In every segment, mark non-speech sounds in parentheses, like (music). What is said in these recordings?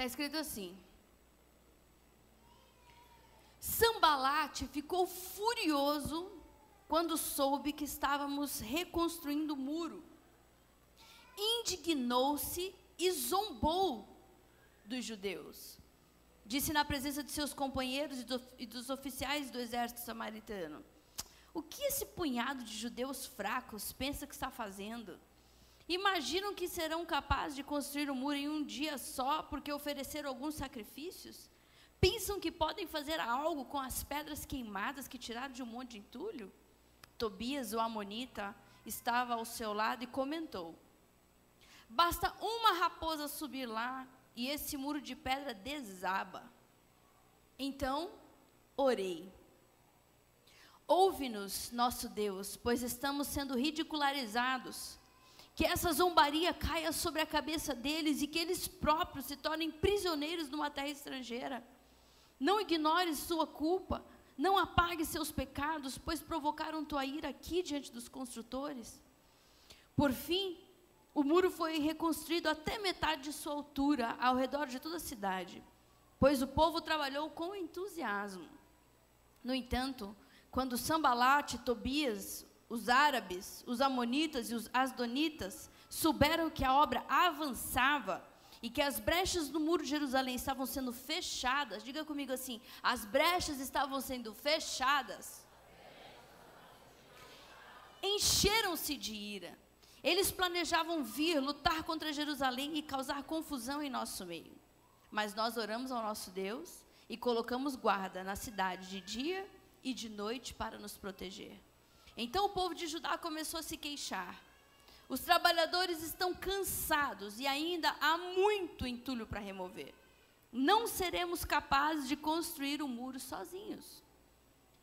Está escrito assim: Sambalate ficou furioso quando soube que estávamos reconstruindo o muro. Indignou-se e zombou dos judeus. Disse na presença de seus companheiros e, do, e dos oficiais do exército samaritano: O que esse punhado de judeus fracos pensa que está fazendo? Imaginam que serão capazes de construir o um muro em um dia só porque ofereceram alguns sacrifícios? Pensam que podem fazer algo com as pedras queimadas que tiraram de um monte de entulho? Tobias, o amonita, estava ao seu lado e comentou: Basta uma raposa subir lá e esse muro de pedra desaba. Então, orei. Ouve-nos, nosso Deus, pois estamos sendo ridicularizados que essa zombaria caia sobre a cabeça deles e que eles próprios se tornem prisioneiros numa terra estrangeira. Não ignore sua culpa, não apague seus pecados, pois provocaram tua ira aqui diante dos construtores. Por fim, o muro foi reconstruído até metade de sua altura, ao redor de toda a cidade, pois o povo trabalhou com entusiasmo. No entanto, quando Sambalate, Tobias, os árabes, os amonitas e os asdonitas souberam que a obra avançava e que as brechas do muro de Jerusalém estavam sendo fechadas, diga comigo assim: as brechas estavam sendo fechadas. Encheram-se de ira. Eles planejavam vir, lutar contra Jerusalém e causar confusão em nosso meio. Mas nós oramos ao nosso Deus e colocamos guarda na cidade de dia e de noite para nos proteger. Então o povo de Judá começou a se queixar. Os trabalhadores estão cansados e ainda há muito entulho para remover. Não seremos capazes de construir o um muro sozinhos.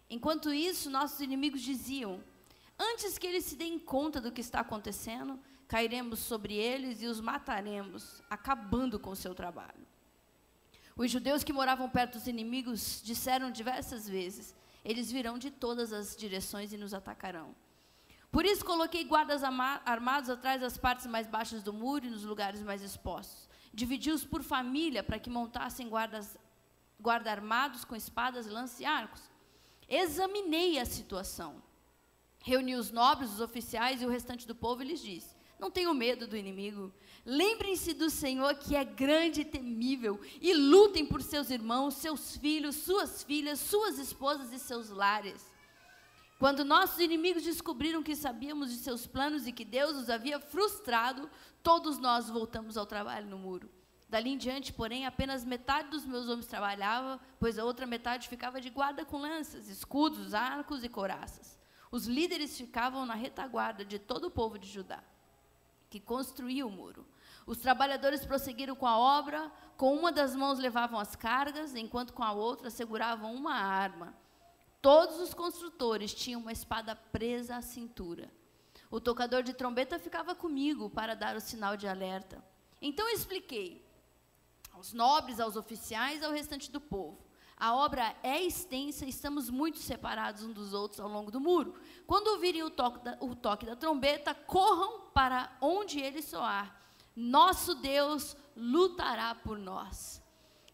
Enquanto isso, nossos inimigos diziam: Antes que eles se deem conta do que está acontecendo, cairemos sobre eles e os mataremos, acabando com o seu trabalho. Os judeus que moravam perto dos inimigos disseram diversas vezes: eles virão de todas as direções e nos atacarão. Por isso coloquei guardas armados atrás das partes mais baixas do muro e nos lugares mais expostos. Dividi-os por família para que montassem guardas guarda armados com espadas, lanças e arcos. Examinei a situação. Reuni os nobres, os oficiais e o restante do povo e lhes disse: Não tenham medo do inimigo. Lembrem-se do Senhor que é grande e temível, e lutem por seus irmãos, seus filhos, suas filhas, suas esposas e seus lares. Quando nossos inimigos descobriram que sabíamos de seus planos e que Deus os havia frustrado, todos nós voltamos ao trabalho no muro. Dali em diante, porém, apenas metade dos meus homens trabalhava, pois a outra metade ficava de guarda com lanças, escudos, arcos e coraças. Os líderes ficavam na retaguarda de todo o povo de Judá, que construía o muro. Os trabalhadores prosseguiram com a obra, com uma das mãos levavam as cargas, enquanto com a outra seguravam uma arma. Todos os construtores tinham uma espada presa à cintura. O tocador de trombeta ficava comigo para dar o sinal de alerta. Então eu expliquei aos nobres, aos oficiais, ao restante do povo. A obra é extensa estamos muito separados uns dos outros ao longo do muro. Quando ouvirem o toque da, o toque da trombeta, corram para onde ele soar nosso Deus lutará por nós.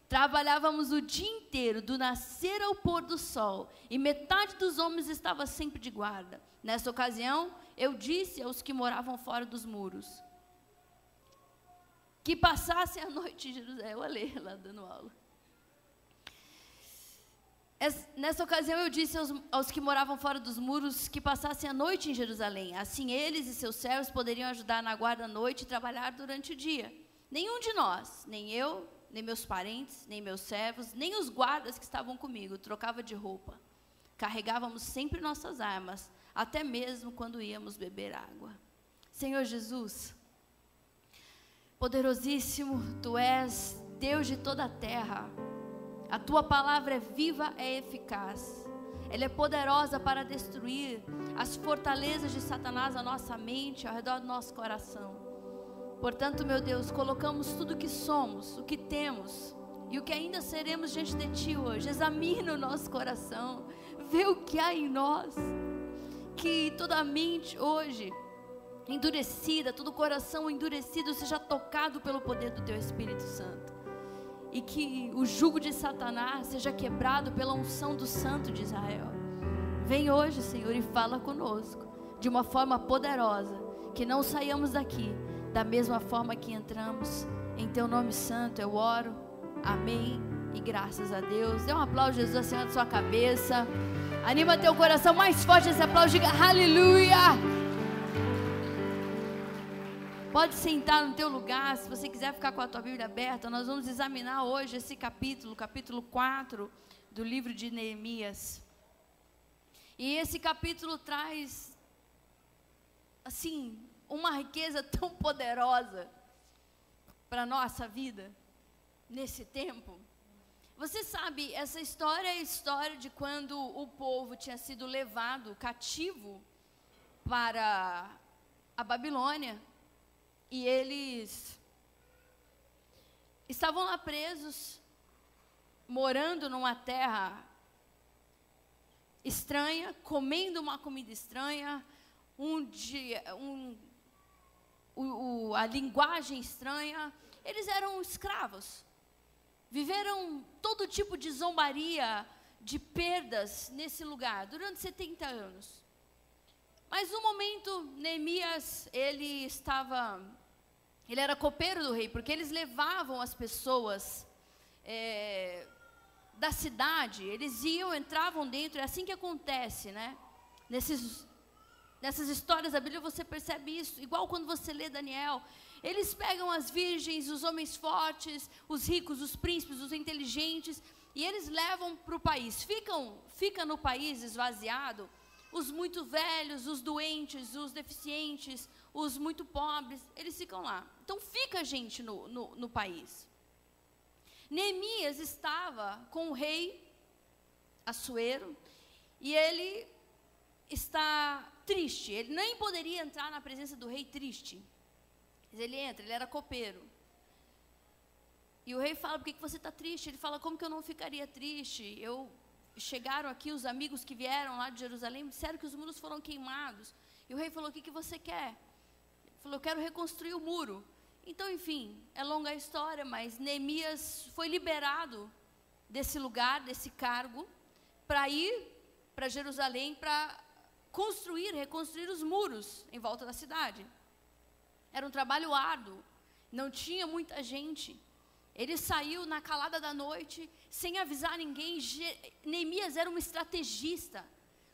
Trabalhávamos o dia inteiro, do nascer ao pôr do sol, e metade dos homens estava sempre de guarda. Nessa ocasião, eu disse aos que moravam fora dos muros que passassem a noite em Jerusalém. Eu olhei lá dando aula. Nessa ocasião eu disse aos, aos, que moravam fora dos muros que passassem a noite em Jerusalém. Assim eles e seus servos poderiam ajudar na guarda à noite e trabalhar durante o dia. Nenhum de nós, nem eu, nem meus parentes, nem meus servos, nem os guardas que estavam comigo, trocava de roupa. Carregávamos sempre nossas armas, até mesmo quando íamos beber água. Senhor Jesus, poderosíssimo, tu és Deus de toda a terra. A tua palavra é viva, é eficaz. Ela é poderosa para destruir as fortalezas de Satanás na nossa mente, ao redor do nosso coração. Portanto, meu Deus, colocamos tudo o que somos, o que temos e o que ainda seremos diante de Ti hoje. Examina o nosso coração, vê o que há em nós. Que toda a mente hoje endurecida, todo o coração endurecido seja tocado pelo poder do Teu Espírito Santo. E que o jugo de Satanás seja quebrado pela unção do Santo de Israel. Vem hoje, Senhor, e fala conosco de uma forma poderosa, que não saiamos daqui da mesma forma que entramos. Em teu nome santo eu oro. Amém. E graças a Deus. Dê um aplauso, Jesus, acima da sua cabeça. Anima teu coração mais forte esse aplauso. Diga aleluia. Pode sentar no teu lugar, se você quiser ficar com a tua Bíblia aberta. Nós vamos examinar hoje esse capítulo, capítulo 4 do livro de Neemias. E esse capítulo traz, assim, uma riqueza (laughs) tão poderosa para a nossa vida nesse tempo. Você sabe, essa história é a história de quando o povo tinha sido levado cativo para a Babilônia e eles estavam lá presos, morando numa terra estranha, comendo uma comida estranha, um dia, um, o, o, a linguagem estranha. Eles eram escravos. Viveram todo tipo de zombaria, de perdas nesse lugar durante 70 anos. Mas no momento, Neemias, ele estava ele era copeiro do rei, porque eles levavam as pessoas é, da cidade, eles iam, entravam dentro, é assim que acontece, né? Nesses, nessas histórias da Bíblia você percebe isso, igual quando você lê Daniel. Eles pegam as virgens, os homens fortes, os ricos, os príncipes, os inteligentes, e eles levam para o país. Ficam, fica no país esvaziado os muito velhos, os doentes, os deficientes, os muito pobres, eles ficam lá. Então fica gente no, no, no país. Neemias estava com o rei Assuero e ele está triste. Ele nem poderia entrar na presença do rei triste. Mas ele entra, ele era copeiro. E o rei fala: Por que, que você está triste? Ele fala: Como que eu não ficaria triste? Eu chegaram aqui os amigos que vieram lá de Jerusalém, disseram que os muros foram queimados. E o rei falou: O que, que você quer? falou: Eu quero reconstruir o muro. Então, enfim, é longa a história, mas Neemias foi liberado desse lugar, desse cargo, para ir para Jerusalém para construir, reconstruir os muros em volta da cidade. Era um trabalho árduo, não tinha muita gente. Ele saiu na calada da noite, sem avisar ninguém. Neemias era um estrategista.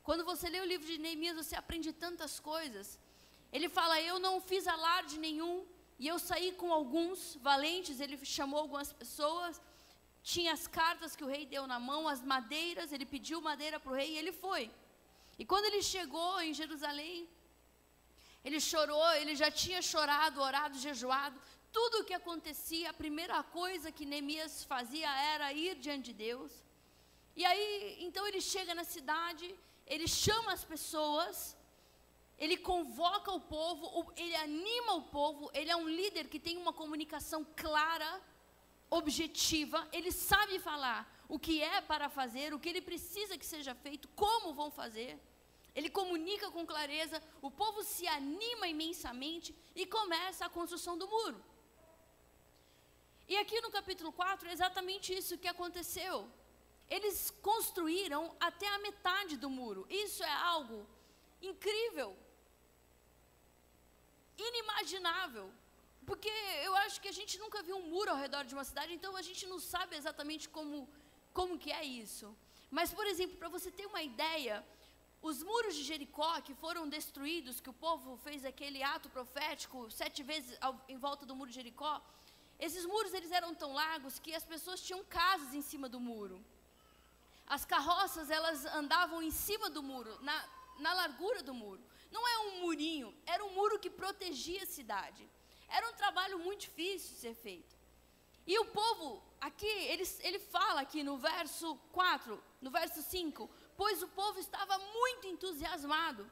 Quando você lê o livro de Neemias, você aprende tantas coisas. Ele fala: Eu não fiz alarde nenhum, e eu saí com alguns valentes. Ele chamou algumas pessoas, tinha as cartas que o rei deu na mão, as madeiras, ele pediu madeira para o rei e ele foi. E quando ele chegou em Jerusalém, ele chorou, ele já tinha chorado, orado, jejuado. Tudo o que acontecia, a primeira coisa que Neemias fazia era ir diante de Deus. E aí, então ele chega na cidade, ele chama as pessoas, ele convoca o povo, ele anima o povo, ele é um líder que tem uma comunicação clara, objetiva, ele sabe falar o que é para fazer, o que ele precisa que seja feito, como vão fazer. Ele comunica com clareza, o povo se anima imensamente e começa a construção do muro. E aqui no capítulo 4 é exatamente isso que aconteceu. Eles construíram até a metade do muro. Isso é algo incrível inimaginável. Porque eu acho que a gente nunca viu um muro ao redor de uma cidade, então a gente não sabe exatamente como, como que é isso. Mas, por exemplo, para você ter uma ideia, os muros de Jericó que foram destruídos, que o povo fez aquele ato profético sete vezes ao, em volta do muro de Jericó, esses muros eles eram tão largos que as pessoas tinham casas em cima do muro. As carroças elas andavam em cima do muro, na, na largura do muro. Não é um murinho, era um muro que protegia a cidade. Era um trabalho muito difícil de ser feito. E o povo, aqui, ele, ele fala aqui no verso 4, no verso 5, pois o povo estava muito entusiasmado.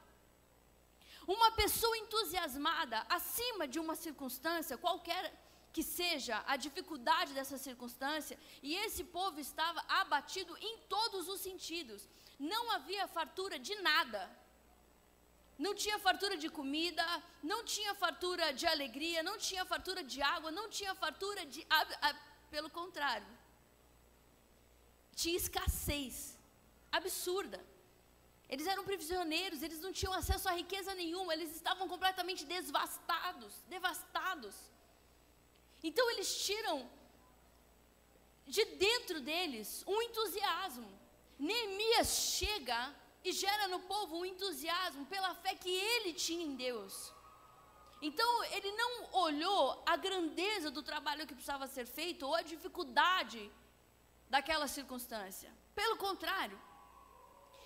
Uma pessoa entusiasmada acima de uma circunstância, qualquer que seja a dificuldade dessa circunstância, e esse povo estava abatido em todos os sentidos. Não havia fartura de nada não tinha fartura de comida, não tinha fartura de alegria, não tinha fartura de água, não tinha fartura de pelo contrário, tinha escassez absurda. Eles eram prisioneiros, eles não tinham acesso a riqueza nenhuma, eles estavam completamente devastados, devastados. Então eles tiram de dentro deles um entusiasmo. Neemias chega e gera no povo um entusiasmo pela fé que ele tinha em Deus. Então ele não olhou a grandeza do trabalho que precisava ser feito ou a dificuldade daquela circunstância. Pelo contrário,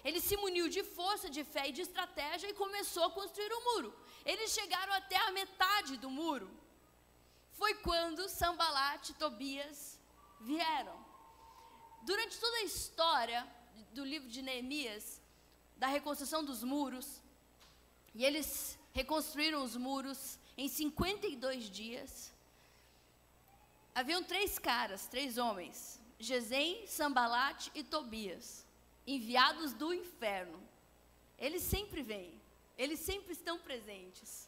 ele se muniu de força, de fé e de estratégia e começou a construir o um muro. Eles chegaram até a metade do muro. Foi quando Sambalat e Tobias vieram. Durante toda a história do livro de Neemias, da reconstrução dos muros, e eles reconstruíram os muros em 52 dias. Haviam três caras, três homens: Gesem, Sambalat e Tobias enviados do inferno. Eles sempre vêm, eles sempre estão presentes.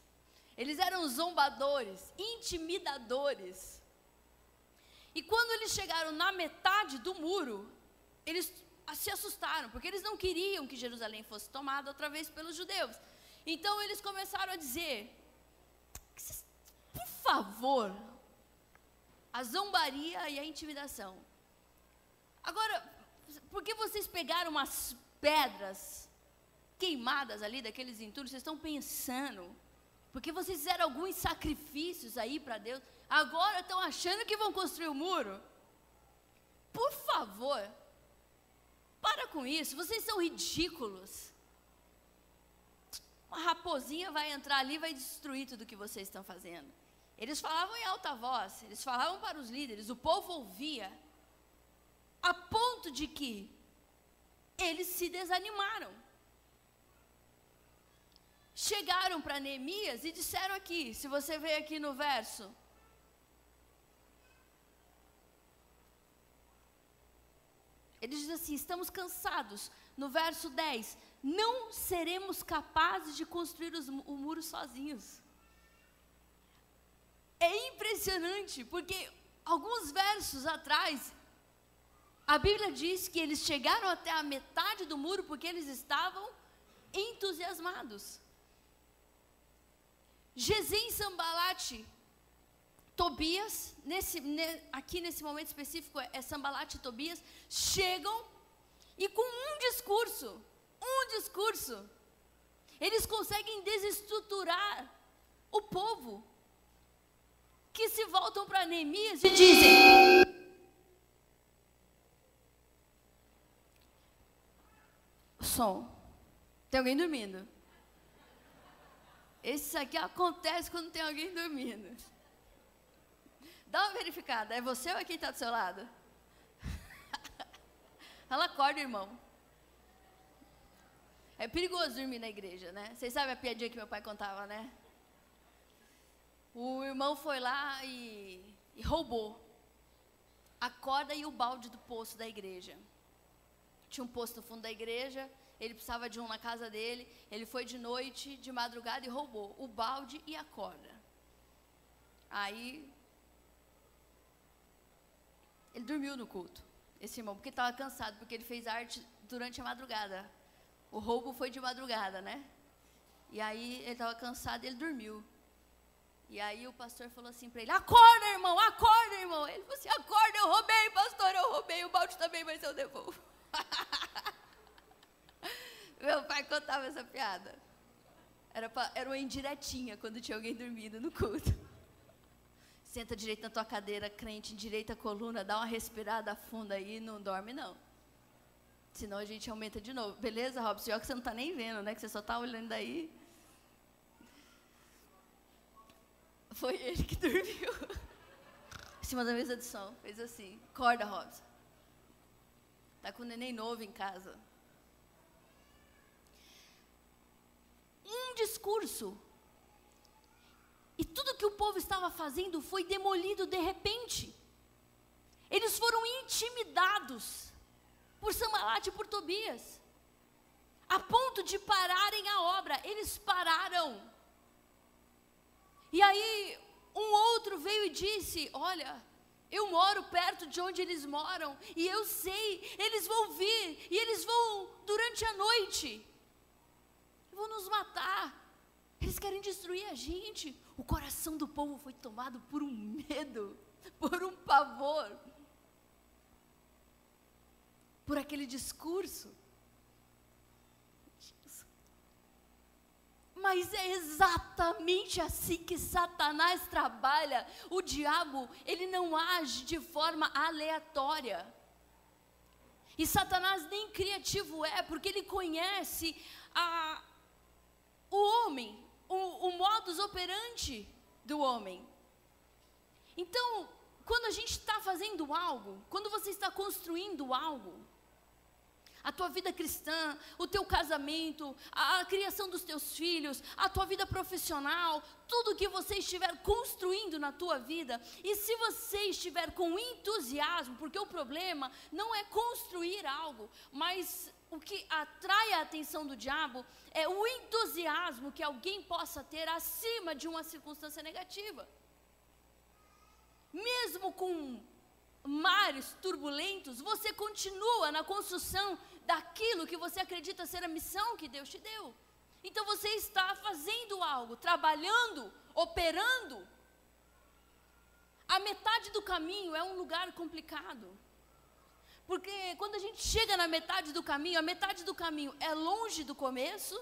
Eles eram zombadores, intimidadores. E quando eles chegaram na metade do muro, eles se assustaram, porque eles não queriam que Jerusalém fosse tomada outra vez pelos judeus. Então eles começaram a dizer: por favor, a zombaria e a intimidação. Agora, por que vocês pegaram umas pedras queimadas ali daqueles entulhos? Vocês estão pensando? Porque vocês fizeram alguns sacrifícios aí para Deus. Agora estão achando que vão construir o um muro? Por favor, para com isso. Vocês são ridículos. Uma raposinha vai entrar ali e vai destruir tudo que vocês estão fazendo. Eles falavam em alta voz, eles falavam para os líderes, o povo ouvia a ponto de que eles se desanimaram. Chegaram para Neemias e disseram aqui, se você vê aqui no verso, Eles dizem assim: estamos cansados. No verso 10, não seremos capazes de construir os, o muro sozinhos. É impressionante, porque alguns versos atrás, a Bíblia diz que eles chegaram até a metade do muro porque eles estavam entusiasmados. Gesem Sambalate, Tobias, nesse, ne, aqui nesse momento específico é, é Sambalate e Tobias, chegam e com um discurso, um discurso, eles conseguem desestruturar o povo, que se voltam para Neemias e dizem: som. Tem alguém dormindo? Esse aqui acontece quando tem alguém dormindo. Dá uma verificada. É você ou é quem está do seu lado? (laughs) Ela acorda, irmão. É perigoso dormir na igreja, né? Vocês sabem a piadinha que meu pai contava, né? O irmão foi lá e, e roubou a corda e o balde do poço da igreja. Tinha um poço no fundo da igreja ele precisava de um na casa dele. Ele foi de noite, de madrugada e roubou o balde e a corda. Aí ele dormiu no culto, esse irmão, porque estava cansado, porque ele fez arte durante a madrugada. O roubo foi de madrugada, né? E aí ele estava cansado ele dormiu. E aí o pastor falou assim para ele: Acorda, irmão, acorda, irmão. Ele falou assim: Acorda, eu roubei, pastor, eu roubei. O balde também, mas eu devolvo. (laughs) Contava essa piada. Era, pra, era uma indiretinha quando tinha alguém dormindo no culto. Senta direito na tua cadeira, crente, endireita a coluna, dá uma respirada funda aí não dorme não. Senão a gente aumenta de novo. Beleza, Robson? Pior que você não está nem vendo, né? Que você só está olhando aí. Foi ele que (laughs) dormiu. Em cima da mesa de som. Fez assim. Corda, Robson. Tá com neném novo em casa. Um discurso. E tudo que o povo estava fazendo foi demolido de repente. Eles foram intimidados por Sambalat e por Tobias, a ponto de pararem a obra. Eles pararam. E aí um outro veio e disse: Olha, Eu moro perto de onde eles moram e eu sei, eles vão vir e eles vão durante a noite. Vão nos matar. Eles querem destruir a gente. O coração do povo foi tomado por um medo, (laughs) por um pavor, por aquele discurso. Mas é exatamente assim que Satanás trabalha. O diabo, ele não age de forma aleatória. E Satanás nem criativo é, porque ele conhece a, o homem, o, o modus operandi do homem. Então, quando a gente está fazendo algo, quando você está construindo algo, a tua vida cristã, o teu casamento, a, a, criação dos teus filhos, a tua vida profissional, tudo que você estiver construindo na tua vida, e se você estiver com entusiasmo, porque o problema não é construir algo, mas o que atrai a atenção do diabo é o entusiasmo que alguém possa ter acima de uma circunstância negativa. Mesmo com mares turbulentos, você continua na construção daquilo que você acredita ser a missão que Deus te deu. Então você está fazendo algo, trabalhando, operando. A metade do caminho é um lugar complicado. Porque quando a gente chega na metade do caminho, a metade do caminho é longe do começo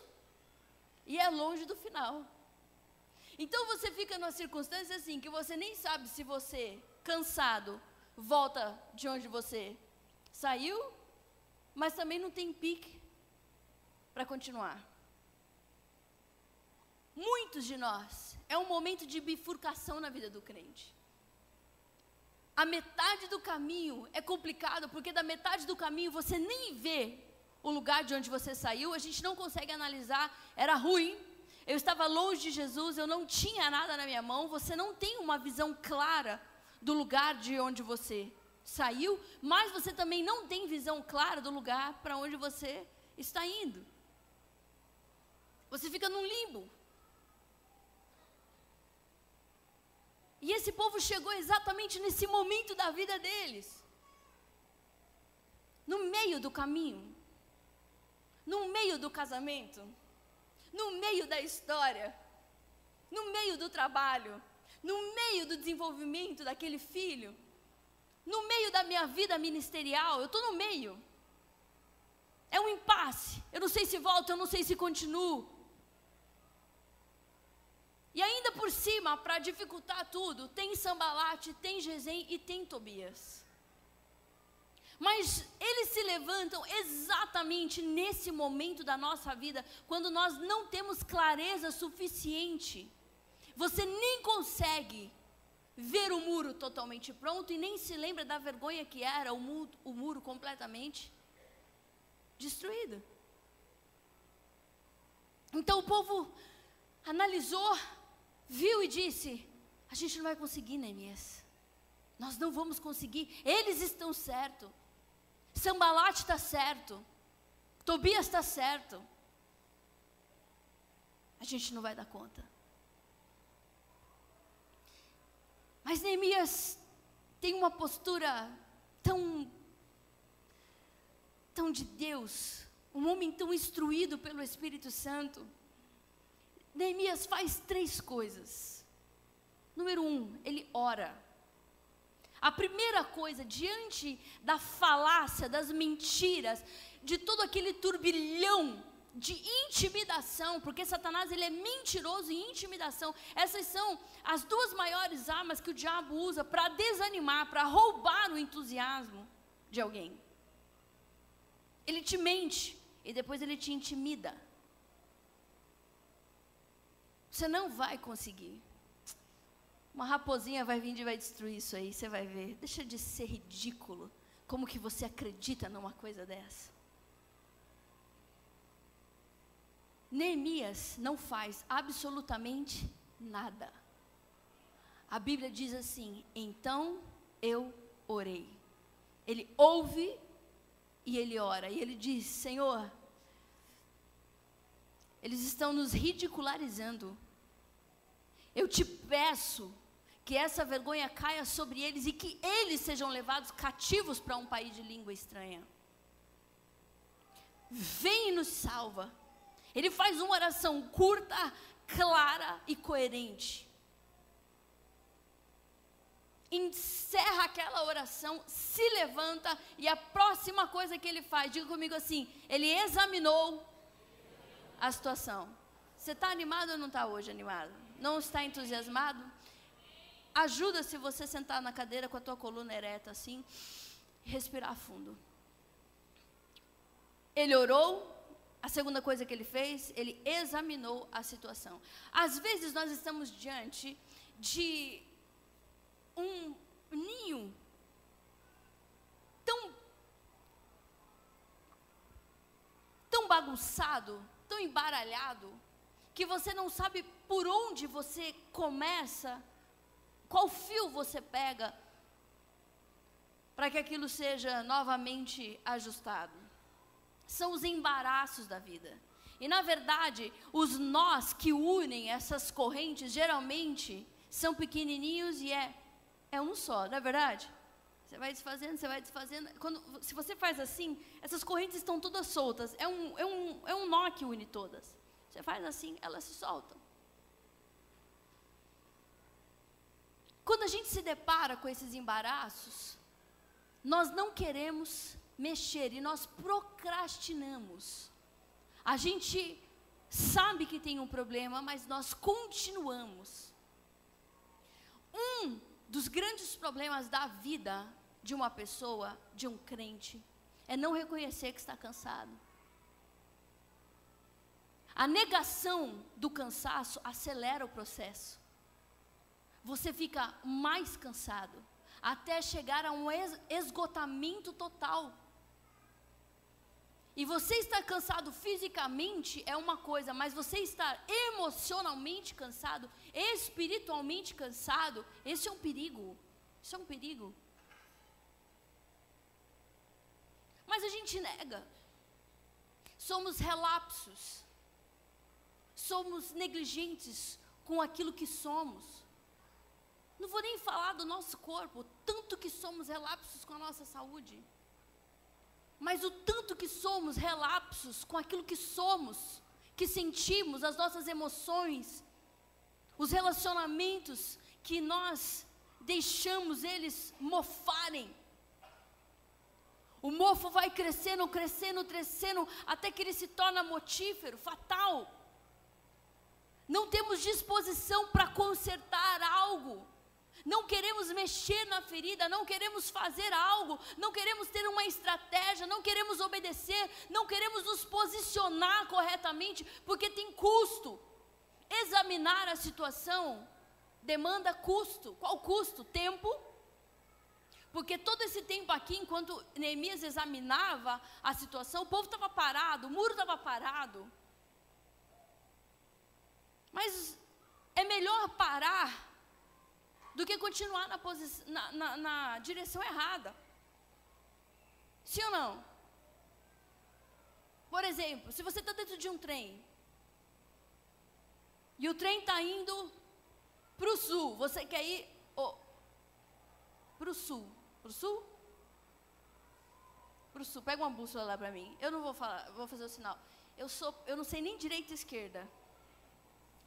e é longe do final. Então você fica numa circunstância assim que você nem sabe se você, cansado, volta de onde você saiu, mas também não tem pique para continuar. Muitos de nós é um momento de bifurcação na vida do crente. A metade do caminho é complicado, porque da metade do caminho você nem vê o lugar de onde você saiu, a gente não consegue analisar, era ruim, eu estava longe de Jesus, eu não tinha nada na minha mão, você não tem uma visão clara do lugar de onde você saiu, mas você também não tem visão clara do lugar para onde você está indo. Você fica num limbo. E esse povo chegou exatamente nesse momento da vida deles. No meio do caminho. No meio do casamento. No meio da história. No meio do trabalho. No meio do desenvolvimento daquele filho. No meio da minha vida ministerial. Eu estou no meio. É um impasse. Eu não sei se volto, eu não sei se continuo. E ainda por cima, para dificultar tudo, tem Sambalate, tem Gesem e tem Tobias. Mas eles se levantam exatamente nesse momento da nossa vida, quando nós não temos clareza suficiente. Você nem consegue ver o muro totalmente pronto e nem se lembra da vergonha que era o o muro completamente destruído. Então o povo analisou viu e disse: A gente não vai conseguir, Neemias. Nós não vamos conseguir. Eles estão certo. Sambalate está certo. Tobias está certo. A gente não vai dar conta. Mas Neemias tem uma postura tão tão de Deus, um homem tão instruído pelo Espírito Santo. Neemias faz três coisas. Número um, ele ora. A primeira coisa, diante da falácia, das mentiras, de todo aquele turbilhão de intimidação, porque Satanás ele é mentiroso e intimidação. Essas são as duas maiores armas que o diabo usa para desanimar, para roubar o entusiasmo de alguém. Ele te mente e depois ele te intimida. Você não vai conseguir. Uma raposinha vai vir e vai destruir isso aí, você vai ver. Deixa de ser ridículo. Como que você acredita numa coisa dessa? Neemias não faz absolutamente nada. A Bíblia diz assim: então eu orei. Ele ouve e ele ora. E ele diz: Senhor, eles estão nos ridicularizando. Eu te peço que essa vergonha caia sobre eles e que eles sejam levados cativos para um país de língua estranha. Vem e nos salva. Ele faz uma oração curta, clara e coerente. Encerra aquela oração, se levanta e a próxima coisa que ele faz, diga comigo assim: ele examinou a situação. Você está animado ou não está hoje animado? Não está entusiasmado? Ajuda se você sentar na cadeira com a tua coluna ereta assim, respirar fundo. Ele orou, a segunda coisa que ele fez, ele examinou a situação. Às vezes nós estamos diante de um ninho tão tão bagunçado, tão embaralhado, que você não sabe por onde você começa, qual fio você pega para que aquilo seja novamente ajustado. São os embaraços da vida. E na verdade, os nós que unem essas correntes geralmente são pequenininhos e é é um só, não é verdade? Você vai desfazendo, você vai desfazendo. Quando, se você faz assim, essas correntes estão todas soltas. É um, é um, é um nó que une todas. Você faz assim, elas se soltam. Quando a gente se depara com esses embaraços, nós não queremos mexer e nós procrastinamos. A gente sabe que tem um problema, mas nós continuamos. Um dos grandes problemas da vida de uma pessoa, de um crente, é não reconhecer que está cansado. A negação do cansaço acelera o processo. Você fica mais cansado, até chegar a um esgotamento total. E você estar cansado fisicamente é uma coisa, mas você estar emocionalmente cansado, espiritualmente cansado, esse é um perigo. Isso é um perigo. Mas a gente nega. Somos relapsos. Somos negligentes com aquilo que somos. Não vou nem falar do nosso corpo, tanto que somos relapsos com a nossa saúde. Mas o tanto que somos relapsos com aquilo que somos, que sentimos, as nossas emoções, os relacionamentos que nós deixamos eles mofarem. O mofo vai crescendo, crescendo, crescendo, até que ele se torna motífero, fatal. Não temos disposição para consertar algo. Não queremos mexer na ferida, não queremos fazer algo, não queremos ter uma estratégia, não queremos obedecer, não queremos nos posicionar corretamente, porque tem custo. Examinar a situação demanda custo. Qual custo? Tempo. Porque todo esse tempo aqui, enquanto Neemias examinava a situação, o povo estava parado, o muro estava parado. Mas é melhor parar do que continuar na, na, na, na direção errada. Sim ou não? Por exemplo, se você está dentro de um trem e o trem está indo para o sul, você quer ir oh, para o sul. Para o sul? Para o sul. Pega uma bússola lá para mim. Eu não vou falar, vou fazer o sinal. Eu, sou, eu não sei nem direita e esquerda.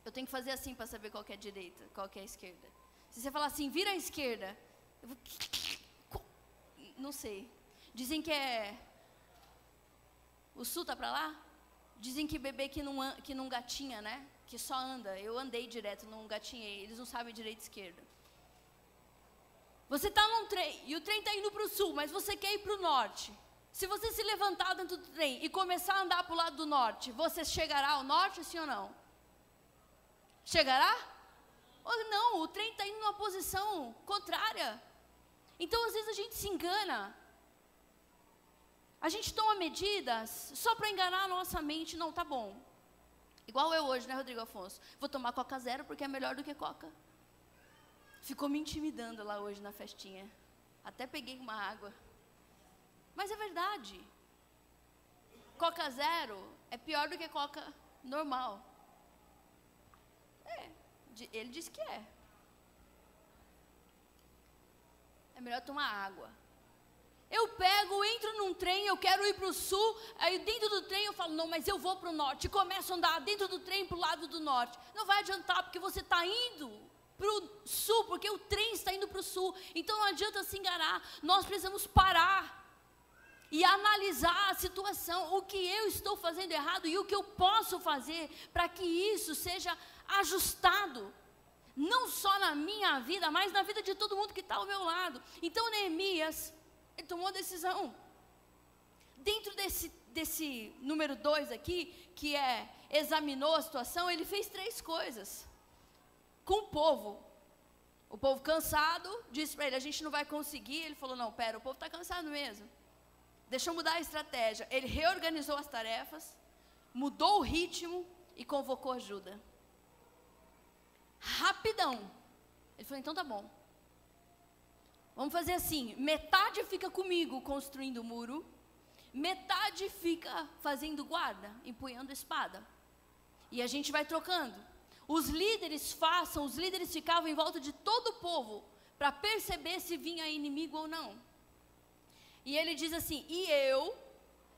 Eu tenho que fazer assim para saber qual é a direita, qual é a esquerda. Se você falar assim, vira à esquerda, eu vou. Não sei. Dizem que é. O sul tá para lá? Dizem que bebê que não, que não gatinha, né? Que só anda. Eu andei direto, não gatinhei. Eles não sabem direita e esquerda. Você está num trem e o trem está indo para o sul, mas você quer ir para o norte. Se você se levantar dentro do trem e começar a andar para o lado do norte, você chegará ao norte, sim ou não? Chegará? Ou não, o trem está indo numa posição contrária. Então, às vezes, a gente se engana. A gente toma medidas só para enganar a nossa mente. Não, tá bom. Igual eu hoje, né, Rodrigo Afonso? Vou tomar Coca Zero porque é melhor do que Coca. Ficou me intimidando lá hoje na festinha. Até peguei uma água. Mas é verdade. Coca Zero é pior do que Coca normal. Ele disse que é. é melhor tomar água. Eu pego, entro num trem, eu quero ir para o sul, aí dentro do trem eu falo, não, mas eu vou para o norte. E começo a andar dentro do trem para o lado do norte. Não vai adiantar, porque você está indo para o sul, porque o trem está indo para o sul. Então não adianta se enganar. Nós precisamos parar e analisar a situação, o que eu estou fazendo errado e o que eu posso fazer para que isso seja ajustado. Não só na minha vida, mas na vida de todo mundo que está ao meu lado. Então, Neemias, ele tomou a decisão. Dentro desse, desse número dois aqui, que é examinou a situação, ele fez três coisas. Com o povo. O povo cansado, disse para ele: a gente não vai conseguir. Ele falou: não, pera, o povo está cansado mesmo. Deixa eu mudar a estratégia. Ele reorganizou as tarefas, mudou o ritmo e convocou ajuda. Rapidão. Ele falou: então tá bom. Vamos fazer assim: metade fica comigo construindo o muro, metade fica fazendo guarda, empunhando espada. E a gente vai trocando. Os líderes façam, os líderes ficavam em volta de todo o povo para perceber se vinha inimigo ou não. E ele diz assim: e eu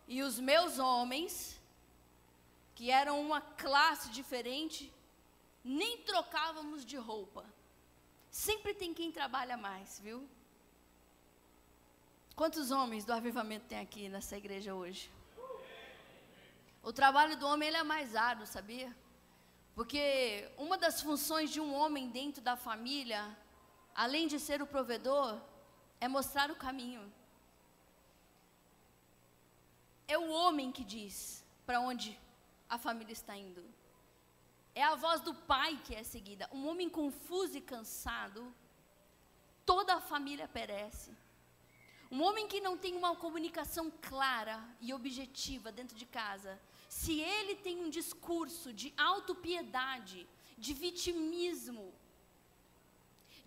e os meus homens, que eram uma classe diferente, nem trocávamos de roupa. Sempre tem quem trabalha mais, viu? Quantos homens do avivamento tem aqui nessa igreja hoje? O trabalho do homem ele é mais árduo, sabia? Porque uma das funções de um homem dentro da família, além de ser o provedor, é mostrar o caminho. É o homem que diz para onde a família está indo. É a voz do pai que é seguida. Um homem confuso e cansado, toda a família perece. Um homem que não tem uma comunicação clara e objetiva dentro de casa, se ele tem um discurso de autopiedade, de vitimismo,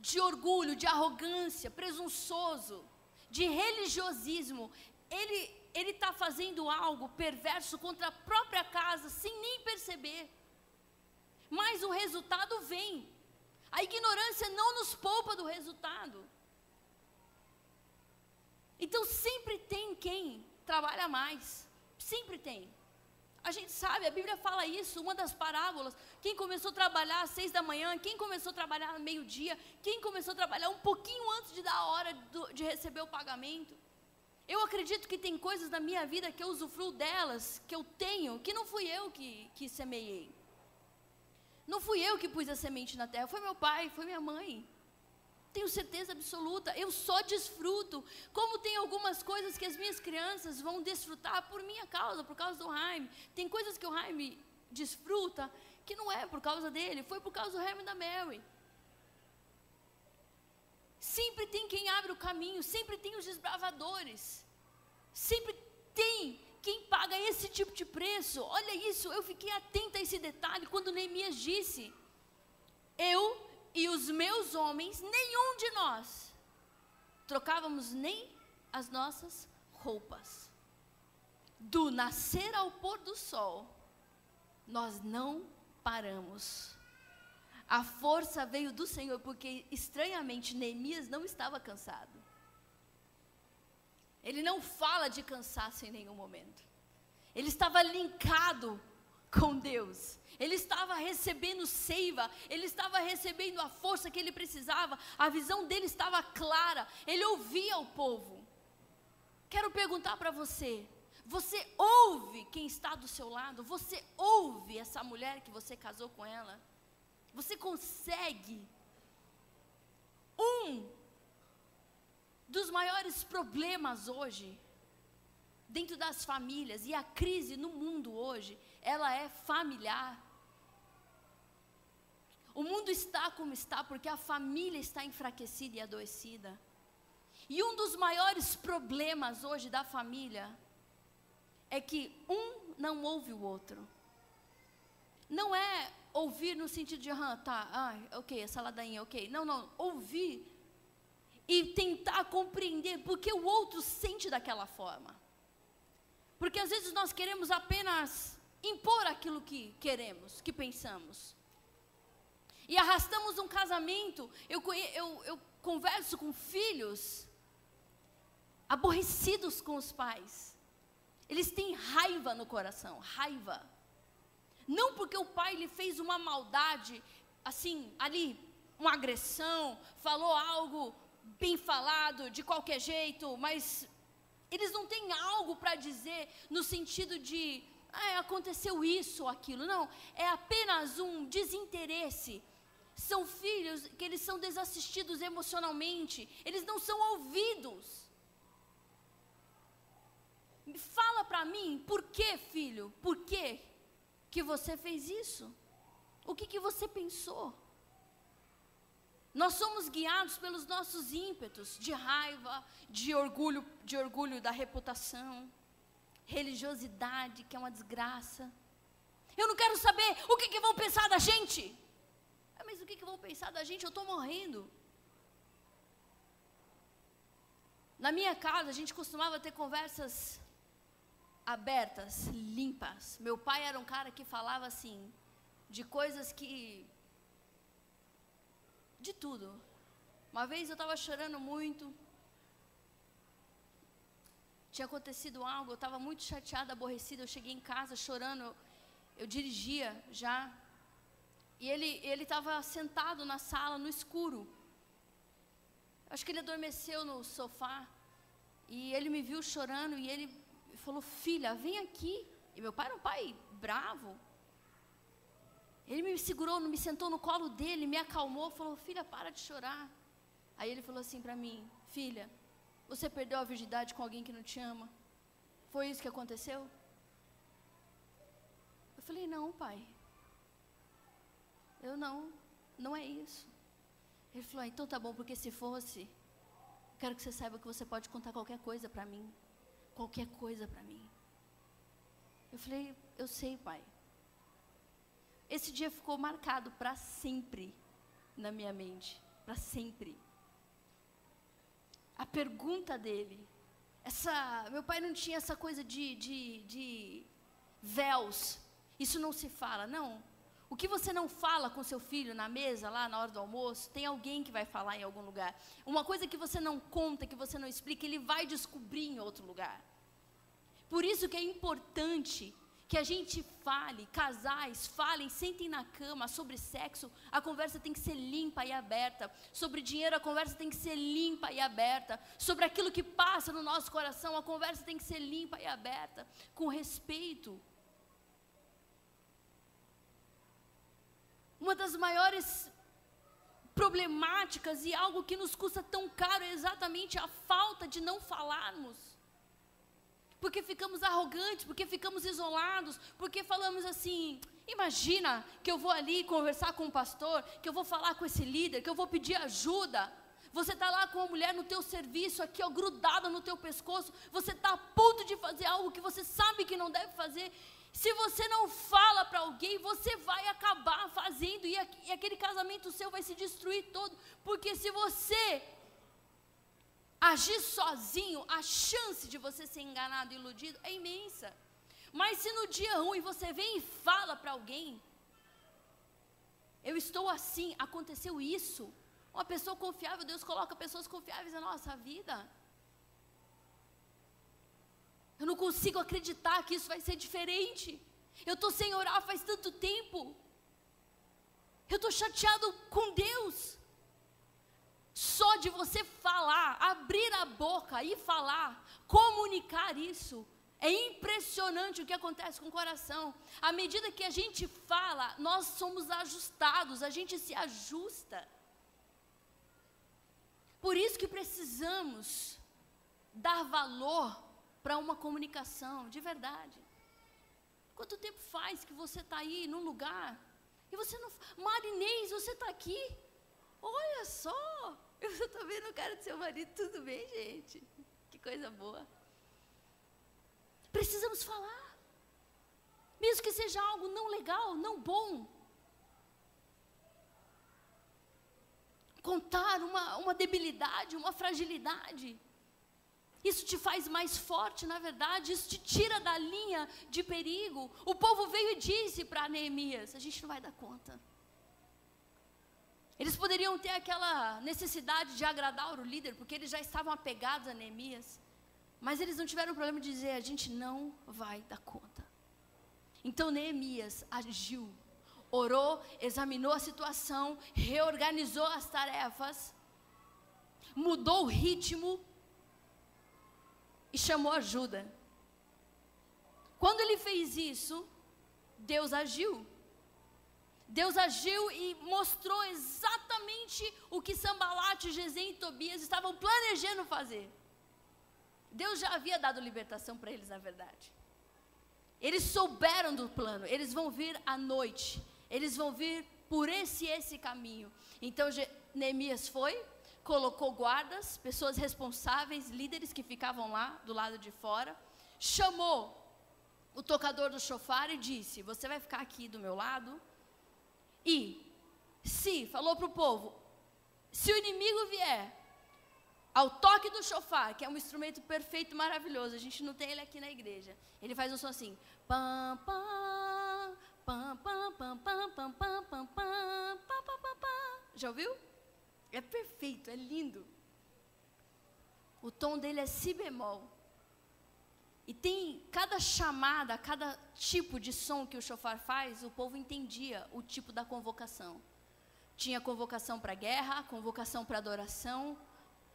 de orgulho, de arrogância, presunçoso, de religiosismo, ele ele está fazendo algo perverso contra a própria casa sem nem perceber. Mas o resultado vem. A ignorância não nos poupa do resultado. Então sempre tem quem trabalha mais. Sempre tem. A gente sabe, a Bíblia fala isso, uma das parábolas. Quem começou a trabalhar às seis da manhã, quem começou a trabalhar meio-dia, quem começou a trabalhar um pouquinho antes de dar a hora do, de receber o pagamento. Eu acredito que tem coisas na minha vida que eu usufruo delas, que eu tenho, que não fui eu que, que semeei. Não fui eu que pus a semente na terra, foi meu pai, foi minha mãe. Tenho certeza absoluta, eu só desfruto. Como tem algumas coisas que as minhas crianças vão desfrutar por minha causa, por causa do Jaime. Tem coisas que o Jaime desfruta que não é por causa dele, foi por causa do Jaime e da Mary. Sempre tem quem abre o caminho, sempre tem os desbravadores. Sempre tem quem paga esse tipo de preço. Olha isso, eu fiquei atenta a esse detalhe quando Neemias disse: Eu e os meus homens, nenhum de nós trocávamos nem as nossas roupas. Do nascer ao pôr do sol, nós não paramos. A força veio do Senhor, porque estranhamente Neemias não estava cansado. Ele não fala de cansaço em nenhum momento. Ele estava linkado com Deus. Ele estava recebendo seiva, ele estava recebendo a força que ele precisava, a visão dele estava clara, ele ouvia o povo. Quero perguntar para você: você ouve quem está do seu lado? Você ouve essa mulher que você casou com ela? Você consegue? Um dos maiores problemas hoje, dentro das famílias, e a crise no mundo hoje, ela é familiar. O mundo está como está porque a família está enfraquecida e adoecida. E um dos maiores problemas hoje da família é que um não ouve o outro. Não é ouvir no sentido de, ah, tá, ah, ok, essa ladainha, ok. Não, não, ouvir e tentar compreender porque o outro sente daquela forma. Porque às vezes nós queremos apenas impor aquilo que queremos, que pensamos. E arrastamos um casamento. Eu, eu, eu converso com filhos aborrecidos com os pais. Eles têm raiva no coração, raiva. Não porque o pai lhe fez uma maldade, assim, ali, uma agressão, falou algo bem falado, de qualquer jeito, mas eles não têm algo para dizer no sentido de, ah, aconteceu isso ou aquilo. Não, é apenas um desinteresse. São filhos que eles são desassistidos emocionalmente, eles não são ouvidos. Fala para mim, por que, filho? Por que que você fez isso? O que que você pensou? Nós somos guiados pelos nossos ímpetos de raiva, de orgulho, de orgulho da reputação, religiosidade, que é uma desgraça. Eu não quero saber o que, que vão pensar da gente. Ah, mas o que, que vão pensar da gente? Eu estou morrendo. Na minha casa, a gente costumava ter conversas abertas, limpas. Meu pai era um cara que falava assim, de coisas que de tudo. Uma vez eu estava chorando muito. Tinha acontecido algo, eu estava muito chateada, aborrecida. Eu cheguei em casa chorando. Eu, eu dirigia já. E ele estava sentado na sala, no escuro. Acho que ele adormeceu no sofá. E ele me viu chorando e ele falou: Filha, vem aqui. E meu pai era um pai bravo, ele me segurou, me sentou no colo dele, me acalmou, falou: Filha, para de chorar. Aí ele falou assim para mim: Filha, você perdeu a virgindade com alguém que não te ama? Foi isso que aconteceu? Eu falei: Não, pai. Eu não, não é isso. Ele falou: ah, Então tá bom, porque se fosse, quero que você saiba que você pode contar qualquer coisa para mim. Qualquer coisa para mim. Eu falei: Eu sei, pai. Esse dia ficou marcado para sempre na minha mente, para sempre. A pergunta dele, essa, meu pai não tinha essa coisa de, de, de véus. Isso não se fala, não. O que você não fala com seu filho na mesa, lá na hora do almoço, tem alguém que vai falar em algum lugar. Uma coisa que você não conta, que você não explica, ele vai descobrir em outro lugar. Por isso que é importante que a gente fale, casais, falem, sentem na cama sobre sexo, a conversa tem que ser limpa e aberta. Sobre dinheiro, a conversa tem que ser limpa e aberta. Sobre aquilo que passa no nosso coração, a conversa tem que ser limpa e aberta, com respeito. Uma das maiores problemáticas e algo que nos custa tão caro é exatamente a falta de não falarmos porque ficamos arrogantes, porque ficamos isolados, porque falamos assim: imagina que eu vou ali conversar com o pastor, que eu vou falar com esse líder, que eu vou pedir ajuda. Você está lá com uma mulher no teu serviço, aqui ó, grudada no teu pescoço, você está a ponto de fazer algo que você sabe que não deve fazer. Se você não fala para alguém, você vai acabar fazendo e, e aquele casamento seu vai se destruir todo, porque se você agir sozinho, a chance de você ser enganado e iludido é imensa. Mas se no dia ruim você vem e fala para alguém, eu estou assim, aconteceu isso. Uma pessoa confiável, Deus coloca pessoas confiáveis na nossa vida. Eu não consigo acreditar que isso vai ser diferente. Eu estou sem orar faz tanto tempo. Eu estou chateado com Deus. Só de você falar, abrir a boca e falar, comunicar isso, é impressionante o que acontece com o coração. À medida que a gente fala, nós somos ajustados, a gente se ajusta. Por isso que precisamos dar valor para uma comunicação de verdade. Quanto tempo faz que você está aí num lugar e você não. Marinês, você está aqui. Olha só, (laughs) eu estou vendo o cara do seu marido, tudo bem, gente? Que coisa boa. Precisamos falar. Mesmo que seja algo não legal, não bom. Contar uma, uma debilidade, uma fragilidade. Isso te faz mais forte, na verdade, isso te tira da linha de perigo. O povo veio e disse para Neemias: a gente não vai dar conta. Eles poderiam ter aquela necessidade de agradar o líder, porque eles já estavam apegados a Neemias. Mas eles não tiveram problema de dizer: a gente não vai dar conta. Então Neemias agiu, orou, examinou a situação, reorganizou as tarefas, mudou o ritmo e chamou ajuda. Quando ele fez isso, Deus agiu. Deus agiu e mostrou exatamente o que Sambalate, Gesem e Tobias estavam planejando fazer. Deus já havia dado libertação para eles, na verdade. Eles souberam do plano, eles vão vir à noite, eles vão vir por esse esse caminho. Então Neemias foi, colocou guardas, pessoas responsáveis, líderes que ficavam lá do lado de fora, chamou o tocador do chofar e disse: Você vai ficar aqui do meu lado. E, se, falou para o povo: se o inimigo vier ao toque do chofar, que é um instrumento perfeito, maravilhoso, a gente não tem ele aqui na igreja. Ele faz um som assim: pam, pam, pam, pam, pam, pam, pam, pam, pam, pam, pam, pam, pam. Já ouviu? É perfeito, é lindo. O tom dele é si bemol. E tem cada chamada, cada tipo de som que o chofar faz, o povo entendia o tipo da convocação. Tinha convocação para guerra, convocação para adoração,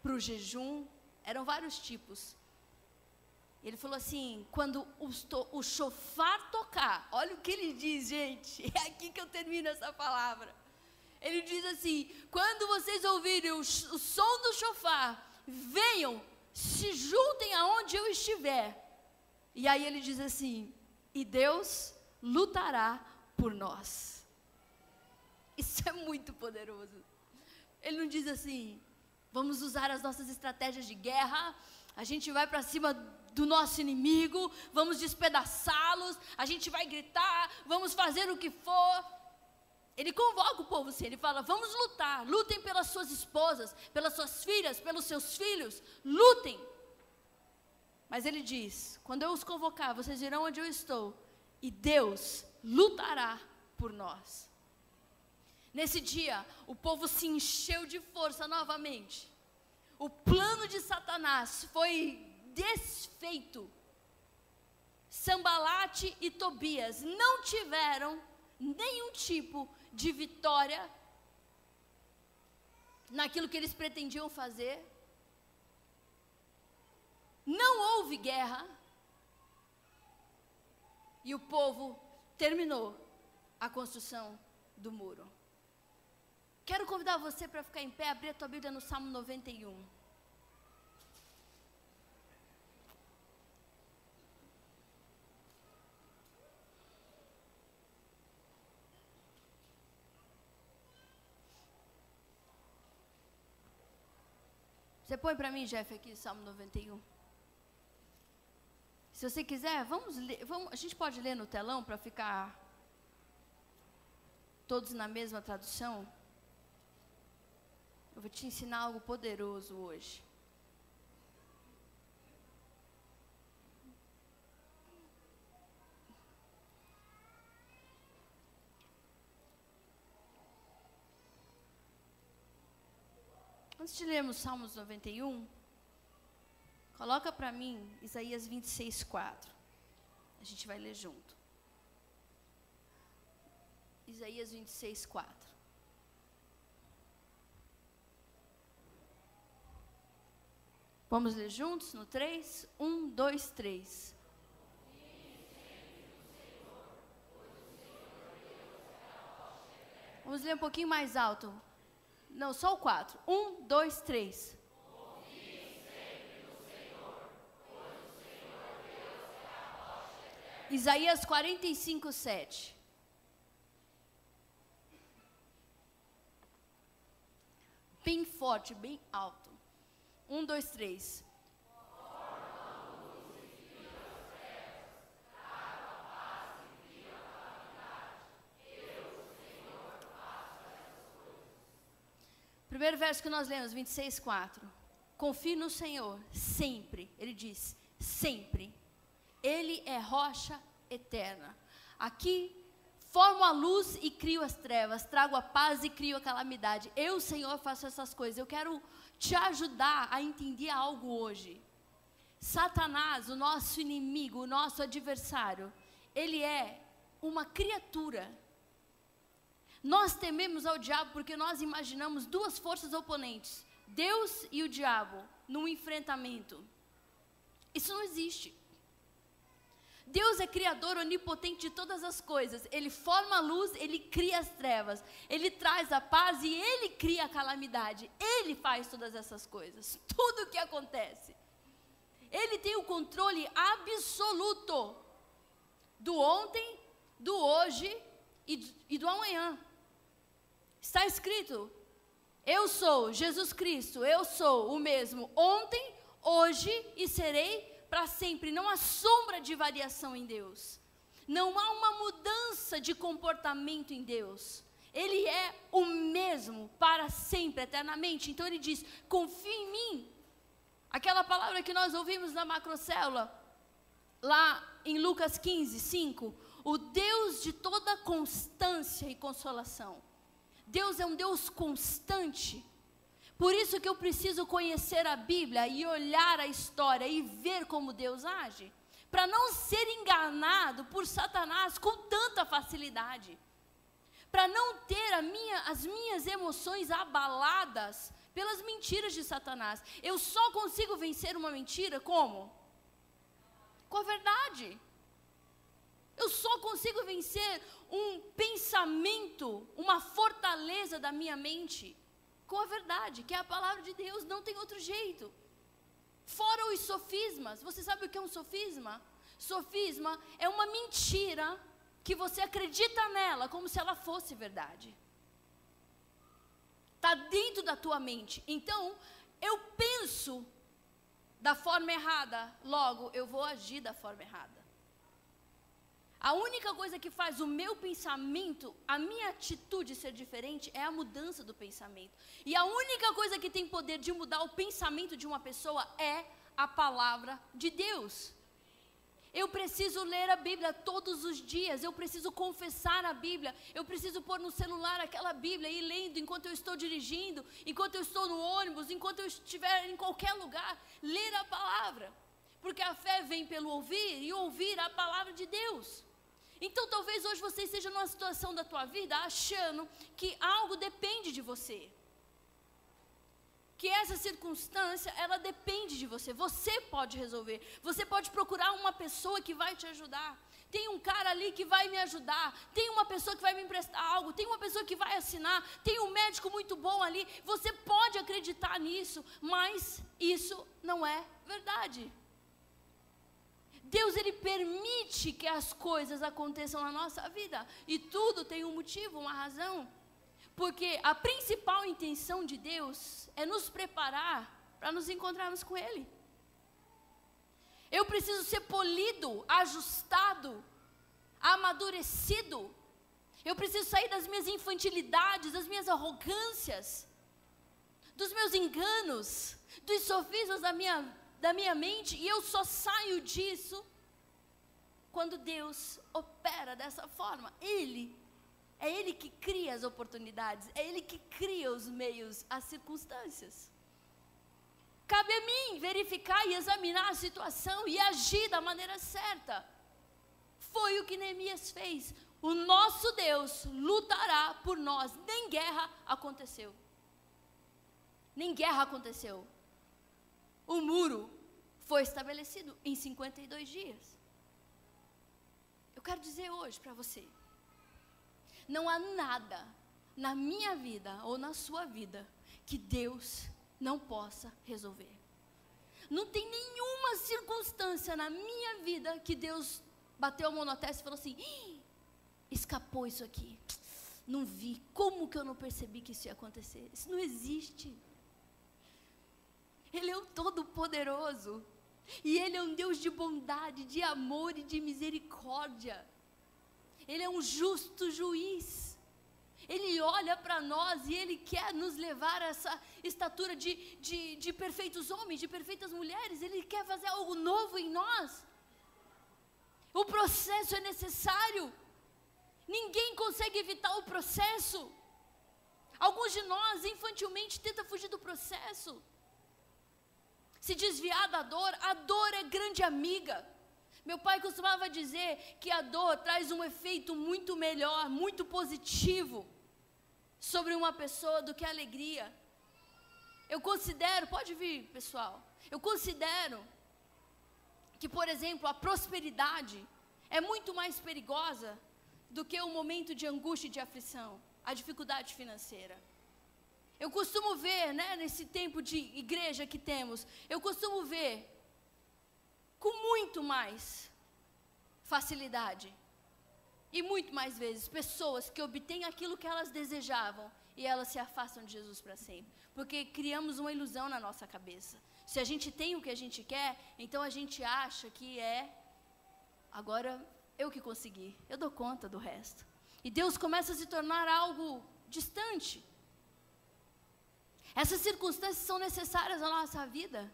para o jejum, eram vários tipos. Ele falou assim: quando o, chofar tocar, olha o que ele diz, gente, (laughs) é aqui que eu termino essa palavra. Ele diz assim: quando vocês ouvirem o, o som do chofar, venham, se juntem aonde eu estiver e aí ele diz assim: e Deus lutará por nós. Isso é muito poderoso. Ele não diz assim: vamos usar as nossas estratégias de guerra, a gente vai para cima do nosso inimigo, vamos despedaçá-los, a gente vai gritar, vamos fazer o que for. Ele convoca o povo assim, ele fala: vamos lutar, lutem pelas suas esposas, pelas suas filhas, pelos seus filhos, lutem. Mas ele diz: quando eu os convocar, vocês virão onde eu estou, e Deus lutará por nós. Nesse dia, o povo se encheu de força novamente. O plano de Satanás foi desfeito. Sambalate e Tobias não tiveram nenhum tipo de vitória naquilo que eles pretendiam fazer não houve guerra. E o povo terminou a construção do muro. Quero convidar você para ficar em pé, abrir a tua Bíblia no Salmo 91. Você põe para mim, Jeff, aqui Salmo 91. Se você quiser, vamos ler, vamos, a gente pode ler no telão para ficar todos na mesma tradução? Eu vou te ensinar algo poderoso hoje. Antes de lermos Salmos 91, Coloca para mim Isaías 26, 4. A gente vai ler junto. Isaías 26, 4. Vamos ler juntos no 3? 1, 2, 3. Vamos ler um pouquinho mais alto. Não, só o 4. 1, 2, 3. Isaías 45, 7. Bem forte, bem alto. Um, dois, três. Primeiro verso que nós lemos, 26, 4. Confie no Senhor, sempre. Ele diz, sempre ele é rocha eterna. Aqui Formo a luz e crio as trevas, trago a paz e crio a calamidade. Eu, Senhor, faço essas coisas. Eu quero te ajudar a entender algo hoje. Satanás, o nosso inimigo, o nosso adversário, ele é uma criatura. Nós tememos ao diabo porque nós imaginamos duas forças oponentes, Deus e o diabo, num enfrentamento. Isso não existe. Deus é criador onipotente de todas as coisas. Ele forma a luz, ele cria as trevas. Ele traz a paz e ele cria a calamidade. Ele faz todas essas coisas. (laughs) Tudo o que acontece. Ele tem o controle absoluto do ontem, do hoje e, e do amanhã. Está escrito: Eu sou Jesus Cristo, eu sou o mesmo ontem, hoje e serei para sempre, não há sombra de variação em Deus. Não há uma mudança de comportamento em Deus. Ele é o mesmo para sempre, eternamente. Então ele diz: confie em mim. Aquela palavra que nós ouvimos na macrocélula, lá em Lucas 15, 5. O Deus de toda constância e consolação. Deus é um Deus constante por isso que eu preciso conhecer a Bíblia e olhar a história e ver como Deus age, para não ser enganado por Satanás com tanta facilidade, para não ter minha, as minhas emoções abaladas pelas mentiras de Satanás. Eu só consigo vencer uma mentira como? Com a verdade. Eu só consigo vencer um pensamento, uma fortaleza da minha mente com a verdade, que é a palavra de Deus, não tem outro jeito. Fora os sofismas, você sabe o que é um sofisma? Sofisma é uma mentira que você acredita nela como se ela fosse verdade. Está dentro da tua mente. Então, eu penso da forma errada, logo eu vou agir da forma errada. A única coisa que faz o meu pensamento, a minha atitude ser diferente é a mudança do pensamento. E a única coisa que tem poder de mudar o pensamento de uma pessoa é a palavra de Deus. Eu preciso ler a Bíblia todos os dias, eu preciso confessar a Bíblia, eu preciso pôr no celular aquela Bíblia e ir lendo enquanto eu estou dirigindo, enquanto eu estou no ônibus, enquanto eu estiver em qualquer lugar, ler a palavra. Porque a fé vem pelo ouvir e ouvir a palavra de Deus. Então talvez hoje você esteja numa situação da tua vida achando que algo depende de você. Que essa circunstância, ela depende de você. Você pode resolver. Você pode procurar uma pessoa que vai te ajudar. Tem um cara ali que vai me ajudar. Tem uma pessoa que vai me emprestar algo. Tem uma pessoa que vai assinar. Tem um médico muito bom ali. Você pode acreditar nisso, mas isso não é verdade. Deus ele permite que as coisas aconteçam na nossa vida e tudo tem um motivo, uma razão. Porque a principal intenção de Deus é nos preparar para nos encontrarmos com ele. Eu preciso ser polido, ajustado, amadurecido. Eu preciso sair das minhas infantilidades, das minhas arrogâncias, dos meus enganos, dos sofismas da minha da minha mente e eu só saio disso quando Deus opera dessa forma. Ele é ele que cria as oportunidades, é ele que cria os meios, as circunstâncias. Cabe a mim verificar e examinar a situação e agir da maneira certa. Foi o que Neemias fez. O nosso Deus lutará por nós. Nem guerra aconteceu. Nem guerra aconteceu. O muro foi estabelecido em 52 dias. Eu quero dizer hoje para você: não há nada na minha vida ou na sua vida que Deus não possa resolver. Não tem nenhuma circunstância na minha vida que Deus bateu a mão na testa e falou assim: escapou isso aqui. Não vi. Como que eu não percebi que isso ia acontecer? Isso não existe. Ele é o Todo-Poderoso. E Ele é um Deus de bondade, de amor e de misericórdia. Ele é um justo juiz. Ele olha para nós e Ele quer nos levar a essa estatura de, de, de perfeitos homens, de perfeitas mulheres. Ele quer fazer algo novo em nós. O processo é necessário. Ninguém consegue evitar o processo. Alguns de nós, infantilmente, tentam fugir do processo. Se desviar da dor, a dor é grande amiga. Meu pai costumava dizer que a dor traz um efeito muito melhor, muito positivo sobre uma pessoa do que a alegria. Eu considero, pode vir, pessoal. Eu considero que, por exemplo, a prosperidade é muito mais perigosa do que o momento de angústia e de aflição, a dificuldade financeira. Eu costumo ver, né, nesse tempo de igreja que temos, eu costumo ver com muito mais facilidade e muito mais vezes pessoas que obtêm aquilo que elas desejavam e elas se afastam de Jesus para sempre, porque criamos uma ilusão na nossa cabeça. Se a gente tem o que a gente quer, então a gente acha que é agora eu que consegui, eu dou conta do resto. E Deus começa a se tornar algo distante. Essas circunstâncias são necessárias na nossa vida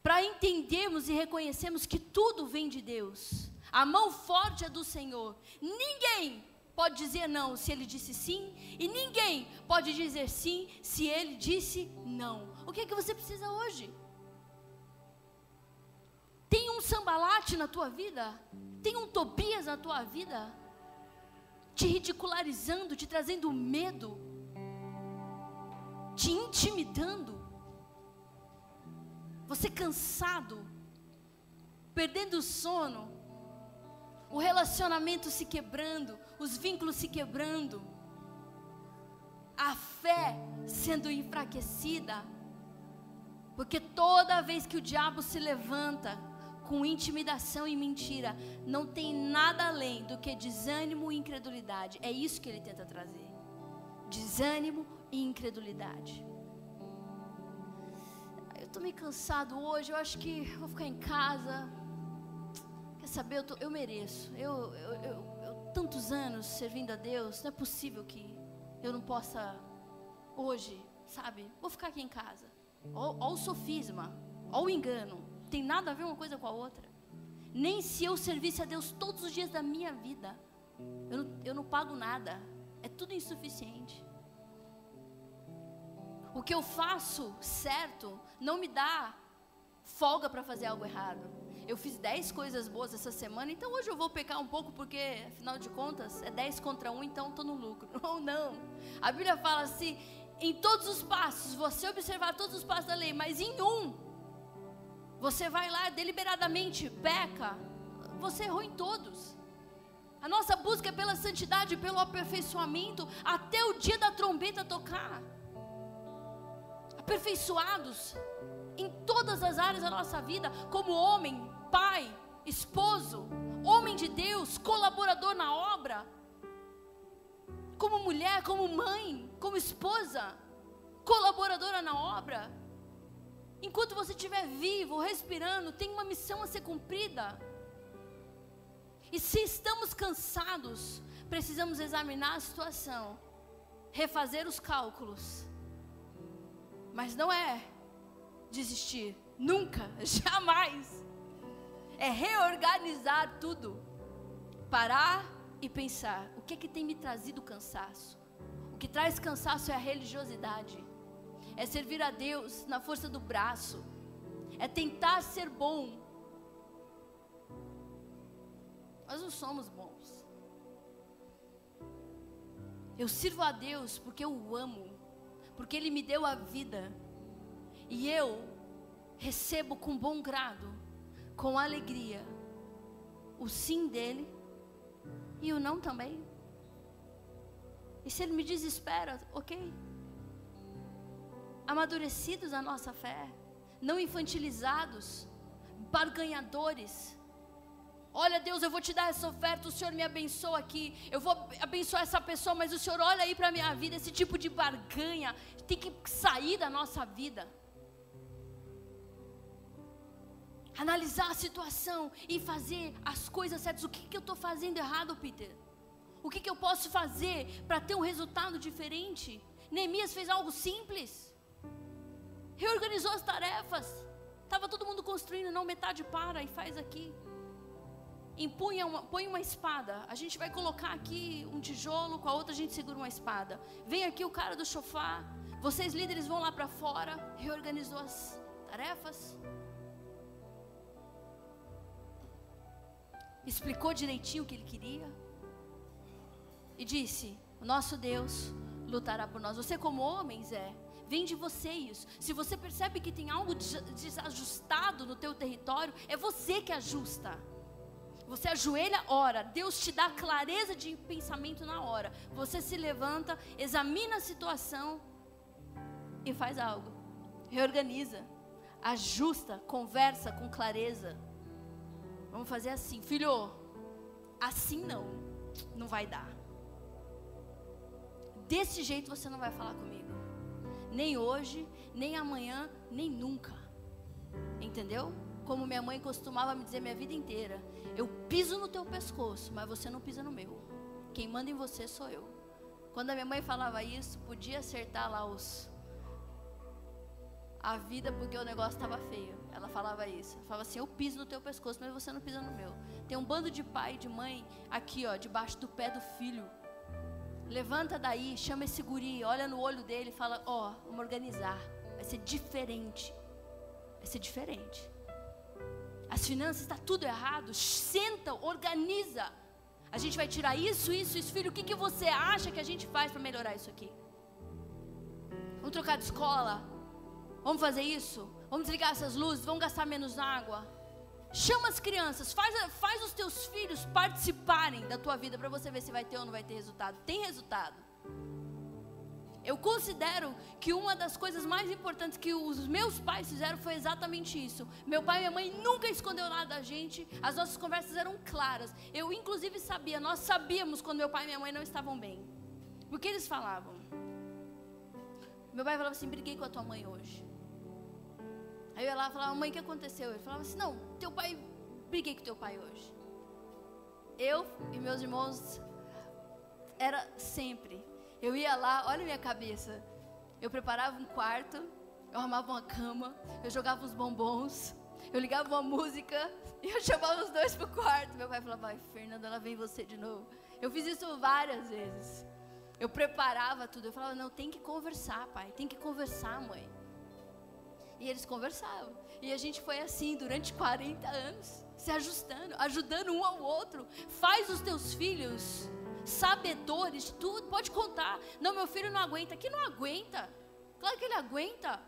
para entendermos e reconhecermos que tudo vem de Deus. A mão forte é do Senhor. Ninguém pode dizer não se ele disse sim, e ninguém pode dizer sim se ele disse não. O que é que você precisa hoje? Tem um sambalate na tua vida? Tem um Tobias na tua vida? Te ridicularizando, te trazendo medo, te intimidando. Você cansado, perdendo o sono, o relacionamento se quebrando, os vínculos se quebrando, a fé sendo enfraquecida, porque toda vez que o diabo se levanta com intimidação e mentira, não tem nada além do que desânimo e incredulidade. É isso que ele tenta trazer: desânimo e incredulidade. Eu estou meio cansado hoje, eu acho que vou ficar em casa. Quer saber? Eu, tô, eu mereço. Eu, eu, eu, eu, tantos anos servindo a Deus, não é possível que eu não possa hoje, sabe? Vou ficar aqui em casa. Olha o sofisma, olha o engano. Tem nada a ver uma coisa com a outra. Nem se eu servisse a Deus todos os dias da minha vida, eu não, eu não pago nada. É tudo insuficiente. O que eu faço certo não me dá folga para fazer algo errado. Eu fiz dez coisas boas essa semana, então hoje eu vou pecar um pouco, porque afinal de contas é dez contra um, então estou no lucro. (laughs) Ou não. A Bíblia fala assim: em todos os passos, você observar todos os passos da lei, mas em um, você vai lá deliberadamente, peca, você errou em todos. A nossa busca é pela santidade, pelo aperfeiçoamento, até o dia da trombeta tocar. Aperfeiçoados em todas as áreas da nossa vida, como homem, pai, esposo, homem de Deus, colaborador na obra, como mulher, como mãe, como esposa, colaboradora na obra. Enquanto você estiver vivo, respirando, tem uma missão a ser cumprida. E se estamos cansados, precisamos examinar a situação, refazer os cálculos. Mas não é desistir, nunca, (laughs) jamais. É reorganizar tudo, parar e pensar: o que é que tem me trazido cansaço? O que traz cansaço é a religiosidade, é servir a Deus na força do braço, é tentar ser bom. Nós não somos bons. Eu sirvo a Deus porque eu o amo, porque Ele me deu a vida, e eu recebo com bom grado, com alegria, o sim dEle e o não também. E se ele me desespera, ok. Amadurecidos a nossa fé, não infantilizados, barganhadores. Olha, Deus, eu vou te dar essa oferta, o Senhor me abençoa aqui. Eu vou abençoar essa pessoa, mas o Senhor olha aí para a minha vida. Esse tipo de barganha tem que sair da nossa vida. analisar a situação e fazer as coisas certas. O que, que eu estou fazendo errado, Peter? O que, que eu posso fazer para ter um resultado diferente? Neemias fez algo simples. Reorganizou as tarefas. Estava todo mundo construindo, não, metade para e faz aqui. Empunha uma, põe uma espada. A gente vai colocar aqui um tijolo, com a outra a gente segura uma espada. Vem aqui o cara do sofá. Vocês líderes vão lá para fora. Reorganizou as tarefas. Explicou direitinho o que ele queria. E disse: O nosso Deus lutará por nós. Você, como homens, é. Vem de você isso. Se você percebe que tem algo desajustado no teu território, é você que ajusta. Você ajoelha, ora, Deus te dá clareza de pensamento na hora. Você se levanta, examina a situação e faz algo. Reorganiza, ajusta, conversa com clareza. Vamos fazer assim, filho. Assim não, não vai dar. Desse jeito você não vai falar comigo. Nem hoje, nem amanhã, nem nunca. Entendeu? Como minha mãe costumava me dizer minha vida inteira. Eu piso no teu pescoço, mas você não pisa no meu. Quem manda em você sou eu. Quando a minha mãe falava isso, podia acertar lá os a vida porque o negócio estava feio. Ela falava isso. Ela falava assim: "Eu piso no teu pescoço, mas você não pisa no meu". Tem um bando de pai e de mãe aqui, ó, debaixo do pé do filho. Levanta daí, chama esse guri, olha no olho dele e fala: "Ó, oh, vamos organizar. Vai ser diferente. Vai ser diferente as finanças está tudo errado, senta, organiza. A gente vai tirar isso, isso, isso, filho. O que, que você acha que a gente faz para melhorar isso aqui? Vamos trocar de escola? Vamos fazer isso? Vamos desligar essas luzes? Vamos gastar menos água? Chama as crianças, faz, faz os teus filhos participarem da tua vida para você ver se vai ter ou não vai ter resultado. Tem resultado. Eu considero que uma das coisas mais importantes que os meus pais fizeram foi exatamente isso. Meu pai e minha mãe nunca escondeu nada da gente. As nossas conversas eram claras. Eu inclusive sabia, nós sabíamos quando meu pai e minha mãe não estavam bem. Porque eles falavam. Meu pai falava assim: "Briguei com a tua mãe hoje". Aí eu ia lá e falava: "Mãe, o que aconteceu?". Ele falava assim: "Não, teu pai, briguei com teu pai hoje". Eu e meus irmãos era sempre eu ia lá, olha a minha cabeça. Eu preparava um quarto, eu arrumava uma cama, eu jogava uns bombons, eu ligava uma música e eu chamava os dois pro quarto. Meu pai falava, vai, Fernanda, ela vem você de novo. Eu fiz isso várias vezes. Eu preparava tudo. Eu falava, não, tem que conversar, pai, tem que conversar, mãe. E eles conversavam. E a gente foi assim durante 40 anos, se ajustando, ajudando um ao outro. Faz os teus filhos sabedores, tudo, pode contar. Não, meu filho não aguenta. Que não aguenta? Claro que ele aguenta.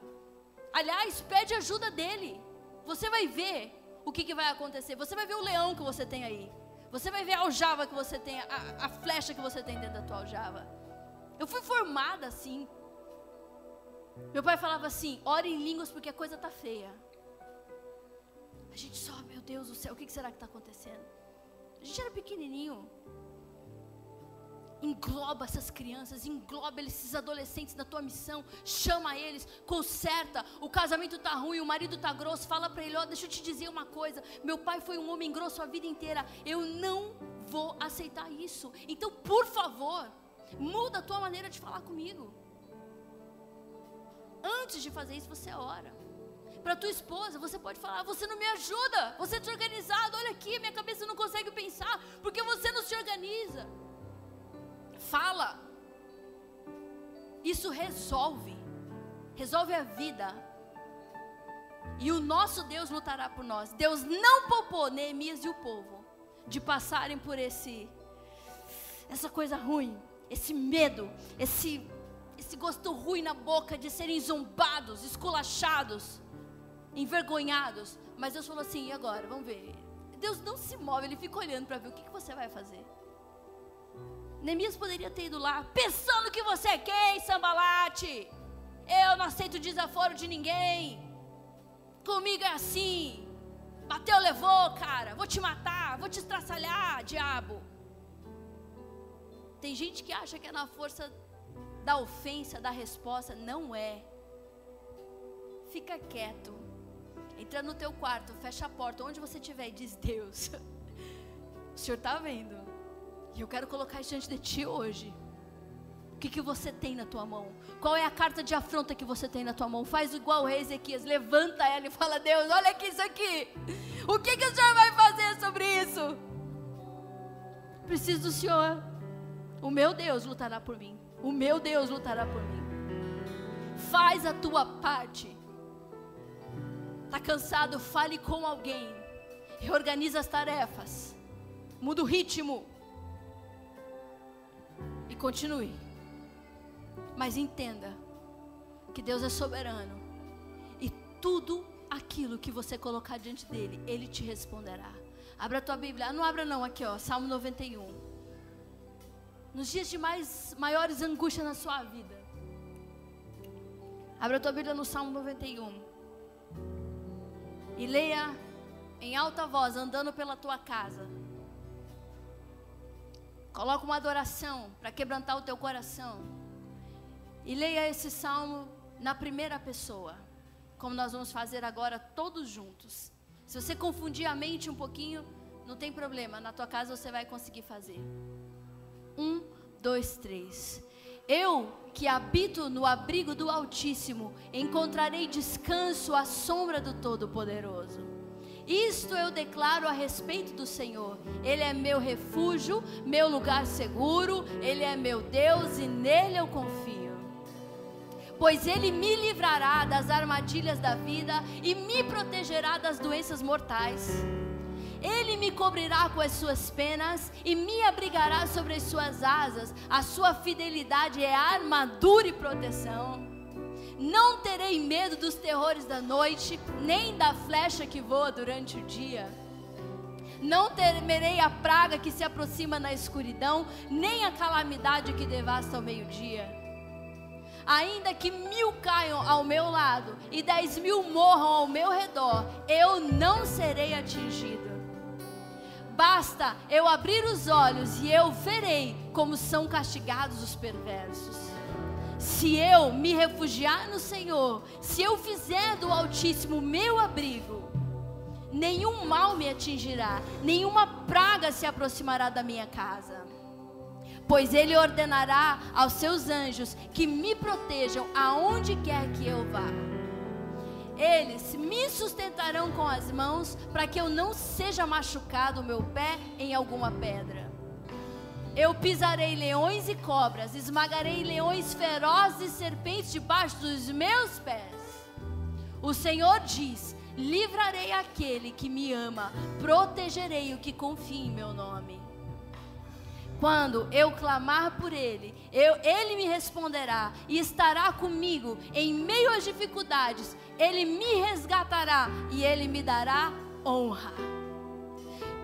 Aliás, pede ajuda dele. Você vai ver o que, que vai acontecer. Você vai ver o leão que você tem aí. Você vai ver a aljava que você tem, a, a flecha que você tem dentro da tua aljava. Eu fui formada assim. Meu pai falava assim: ore em línguas porque a coisa está feia. A gente só, meu Deus do céu, o que será que está acontecendo? A gente era pequenininho engloba essas crianças, engloba esses adolescentes na tua missão, chama eles, conserta, o casamento tá ruim, o marido tá grosso, fala para ele, ó, oh, deixa eu te dizer uma coisa, meu pai foi um homem grosso a vida inteira, eu não vou aceitar isso. Então, por favor, muda a tua maneira de falar comigo. Antes de fazer isso, você ora. Para tua esposa, você pode falar: Você não me ajuda, você é desorganizado. Olha aqui, minha cabeça não consegue pensar, porque você não se organiza fala. Isso resolve. Resolve a vida. E o nosso Deus lutará por nós. Deus não poupou Neemias e o povo de passarem por esse essa coisa ruim, esse medo, esse esse gosto ruim na boca de serem zombados, esculachados, envergonhados. Mas Deus falou assim: e agora? Vamos ver. Deus não se move, ele fica olhando para ver o que, que você vai fazer. Neemias poderia ter ido lá, pensando que você é quem, sambalate? Eu não aceito desaforo de ninguém. Comigo é assim. Bateu, levou, cara. Vou te matar, vou te estraçalhar, diabo. Tem gente que acha que é na força da ofensa, da resposta. Não é. Fica quieto. Entra no teu quarto, fecha a porta, onde você estiver e diz: Deus, (laughs) o Senhor está vendo. E eu quero colocar diante de ti hoje. O que, que você tem na tua mão? Qual é a carta de afronta que você tem na tua mão? Faz igual o rei Ezequias, levanta ela e fala: Deus, olha aqui isso aqui. O que, que o Senhor vai fazer sobre isso? Preciso do Senhor. O meu Deus lutará por mim. O meu Deus lutará por mim. Faz a tua parte. Está cansado? Fale com alguém. Reorganiza as tarefas. Muda o ritmo. E continue. Mas entenda que Deus é soberano. E tudo aquilo que você colocar diante dele, ele te responderá. Abra a tua Bíblia. Não abra não, aqui ó, Salmo 91. Nos dias de mais maiores angústias na sua vida. Abra a tua Bíblia no Salmo 91. E leia em alta voz, andando pela tua casa. Coloca uma adoração para quebrantar o teu coração. E leia esse salmo na primeira pessoa, como nós vamos fazer agora todos juntos. Se você confundir a mente um pouquinho, não tem problema, na tua casa você vai conseguir fazer. Um, dois, três. Eu que habito no abrigo do Altíssimo, encontrarei descanso à sombra do Todo-Poderoso. Isto eu declaro a respeito do Senhor. Ele é meu refúgio, meu lugar seguro, Ele é meu Deus e nele eu confio. Pois Ele me livrará das armadilhas da vida e me protegerá das doenças mortais. Ele me cobrirá com as suas penas e me abrigará sobre as suas asas. A sua fidelidade é armadura e proteção. Não terei medo dos terrores da noite, nem da flecha que voa durante o dia. Não temerei a praga que se aproxima na escuridão, nem a calamidade que devasta ao meio-dia. Ainda que mil caiam ao meu lado e dez mil morram ao meu redor, eu não serei atingido. Basta eu abrir os olhos e eu verei como são castigados os perversos. Se eu me refugiar no Senhor, se eu fizer do Altíssimo meu abrigo, nenhum mal me atingirá, nenhuma praga se aproximará da minha casa. Pois Ele ordenará aos seus anjos que me protejam aonde quer que eu vá. Eles me sustentarão com as mãos, para que eu não seja machucado o meu pé em alguma pedra. Eu pisarei leões e cobras, esmagarei leões ferozes e serpentes debaixo dos meus pés. O Senhor diz: livrarei aquele que me ama, protegerei o que confia em meu nome. Quando eu clamar por Ele, eu, Ele me responderá e estará comigo em meio às dificuldades. Ele me resgatará e Ele me dará honra.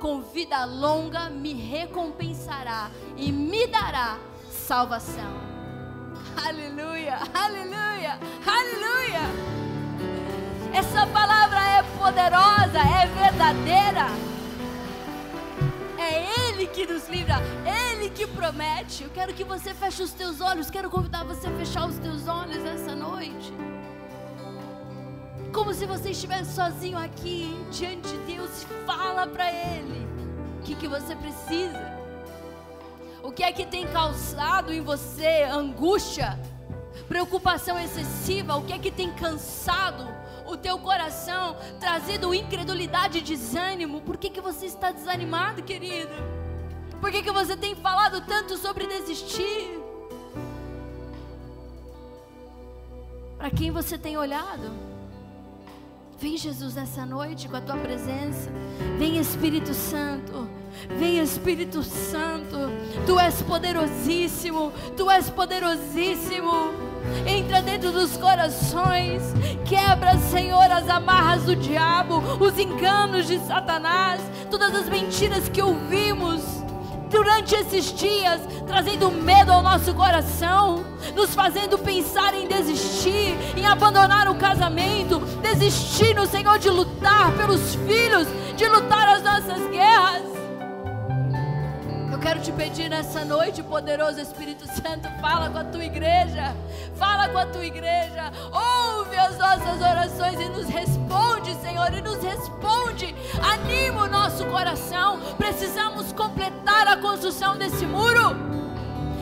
Com vida longa me recompensará e me dará salvação. Aleluia, aleluia, aleluia. Essa palavra é poderosa, é verdadeira. É Ele que nos livra, Ele que promete. Eu quero que você feche os teus olhos, quero convidar você a fechar os teus olhos essa noite. Como se você estivesse sozinho aqui diante de Deus, fala para Ele o que, que você precisa. O que é que tem causado em você angústia, preocupação excessiva? O que é que tem cansado? o teu coração, trazido incredulidade e desânimo. Por que, que você está desanimado, querido? Por que, que você tem falado tanto sobre desistir? Para quem você tem olhado? Vem Jesus nessa noite com a tua presença. Vem Espírito Santo. Vem Espírito Santo. Tu és poderosíssimo. Tu és poderosíssimo entra dentro dos corações, quebra, Senhor, as amarras do diabo, os enganos de Satanás, todas as mentiras que ouvimos durante esses dias, trazendo medo ao nosso coração, nos fazendo pensar em desistir, em abandonar o casamento, desistir, no Senhor, de lutar pelos filhos, de lutar as nossas guerras quero te pedir nessa noite, poderoso Espírito Santo, fala com a tua igreja, fala com a tua igreja, ouve as nossas orações e nos responde, Senhor, e nos responde, anima o nosso coração. Precisamos completar a construção desse muro,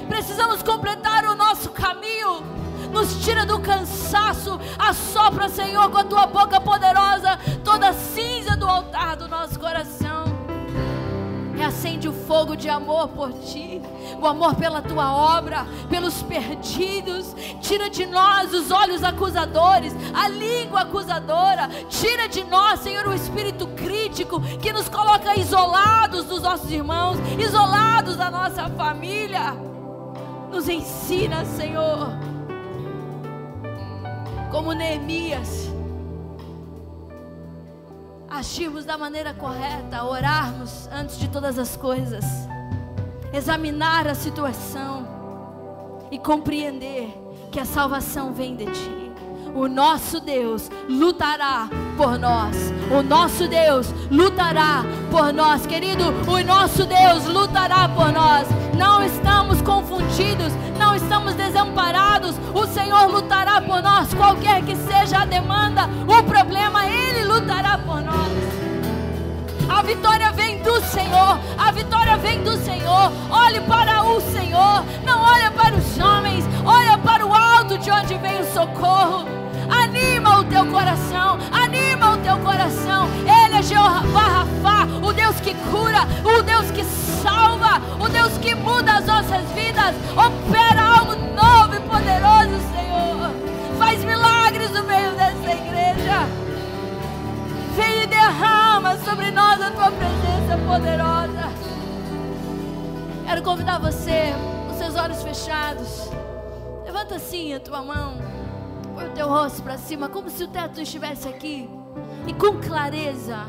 precisamos completar o nosso caminho. Nos tira do cansaço, assopra, Senhor, com a tua boca poderosa toda cinza do altar do nosso coração. É acende o fogo de amor por ti, o amor pela tua obra, pelos perdidos. Tira de nós os olhos acusadores, a língua acusadora. Tira de nós, Senhor, o espírito crítico que nos coloca isolados dos nossos irmãos, isolados da nossa família. Nos ensina, Senhor, como Neemias agirmos da maneira correta, orarmos antes de todas as coisas, examinar a situação e compreender que a salvação vem de Ti. O nosso Deus lutará por nós. O nosso Deus lutará por nós, querido. O nosso Deus lutará por nós. Não estamos confundidos, não estamos desamparados. O Senhor lutará por nós, qualquer que seja a demanda, o problema, Ele lutará por nós. A vitória vem do Senhor. A vitória vem do Senhor. Olhe para o Senhor. Não olha para os homens. Olha para o alto de onde vem o socorro. Anima o teu coração. Anima o teu coração. Ele é Jeová Rafa, o Deus que cura, o Deus que salva, o Deus que muda as nossas vidas. Opera algo novo e poderoso, Senhor. Faz milagres no meio dessa igreja. Vem e derrama sobre nós a tua presença poderosa. Quero convidar você, com seus olhos fechados. Levanta assim a tua mão. Põe o teu rosto para cima, como se o teto estivesse aqui. E com clareza,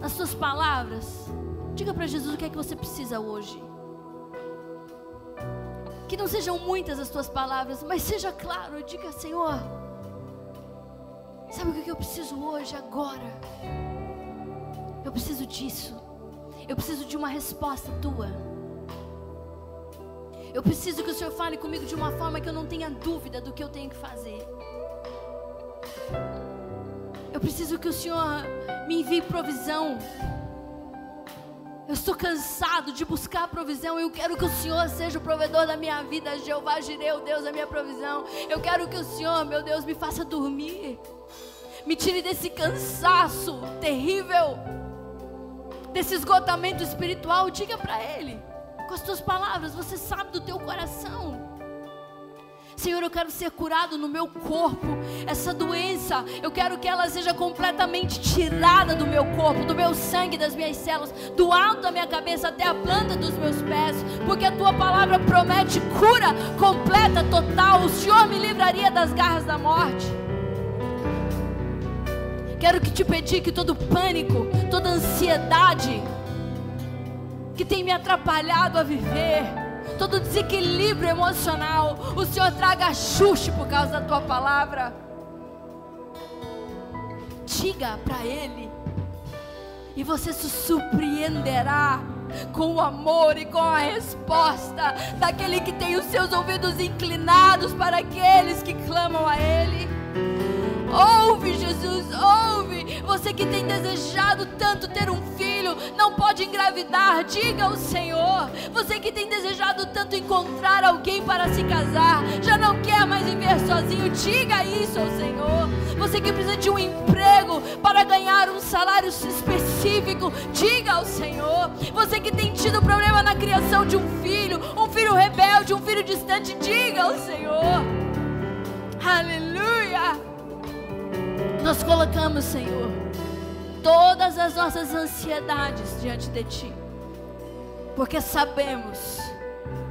nas suas palavras, diga para Jesus o que é que você precisa hoje. Que não sejam muitas as tuas palavras, mas seja claro. Diga, Senhor. Sabe o que eu preciso hoje, agora? Eu preciso disso. Eu preciso de uma resposta tua. Eu preciso que o Senhor fale comigo de uma forma que eu não tenha dúvida do que eu tenho que fazer. Eu preciso que o Senhor me envie provisão. Eu estou cansado de buscar provisão. Eu quero que o Senhor seja o provedor da minha vida. Jeová Jireu, Deus, a minha provisão. Eu quero que o Senhor, meu Deus, me faça dormir. Me tire desse cansaço terrível, desse esgotamento espiritual. Diga para Ele, com as tuas palavras, você sabe do teu coração. Senhor, eu quero ser curado no meu corpo. Essa doença, eu quero que ela seja completamente tirada do meu corpo, do meu sangue, das minhas células, do alto da minha cabeça até a planta dos meus pés, porque a tua palavra promete cura completa, total. O Senhor me livraria das garras da morte. Quero que te pedir que todo pânico, toda ansiedade que tem me atrapalhado a viver, todo desequilíbrio emocional, o Senhor traga ajuste por causa da tua palavra. Diga para Ele, e você se surpreenderá com o amor e com a resposta daquele que tem os seus ouvidos inclinados para aqueles que clamam a Ele. Ouve, Jesus, ouve. Você que tem desejado tanto ter um filho, não pode engravidar, diga ao Senhor. Você que tem desejado tanto encontrar alguém para se casar, já não quer mais viver sozinho, diga isso ao Senhor. Você que precisa de um emprego para ganhar um salário específico, diga ao Senhor. Você que tem tido problema na criação de um filho, um filho rebelde, um filho distante, diga ao Senhor. Aleluia. Nós colocamos, Senhor, todas as nossas ansiedades diante de Ti, porque sabemos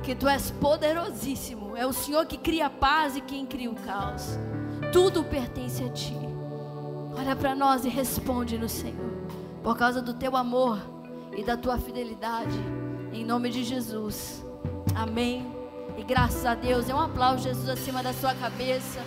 que Tu és poderosíssimo, é o Senhor que cria a paz e quem cria o caos, tudo pertence a Ti. Olha para nós e responde no Senhor, por causa do Teu amor e da Tua fidelidade, em nome de Jesus, amém. E graças a Deus, é um aplauso, Jesus, acima da sua cabeça.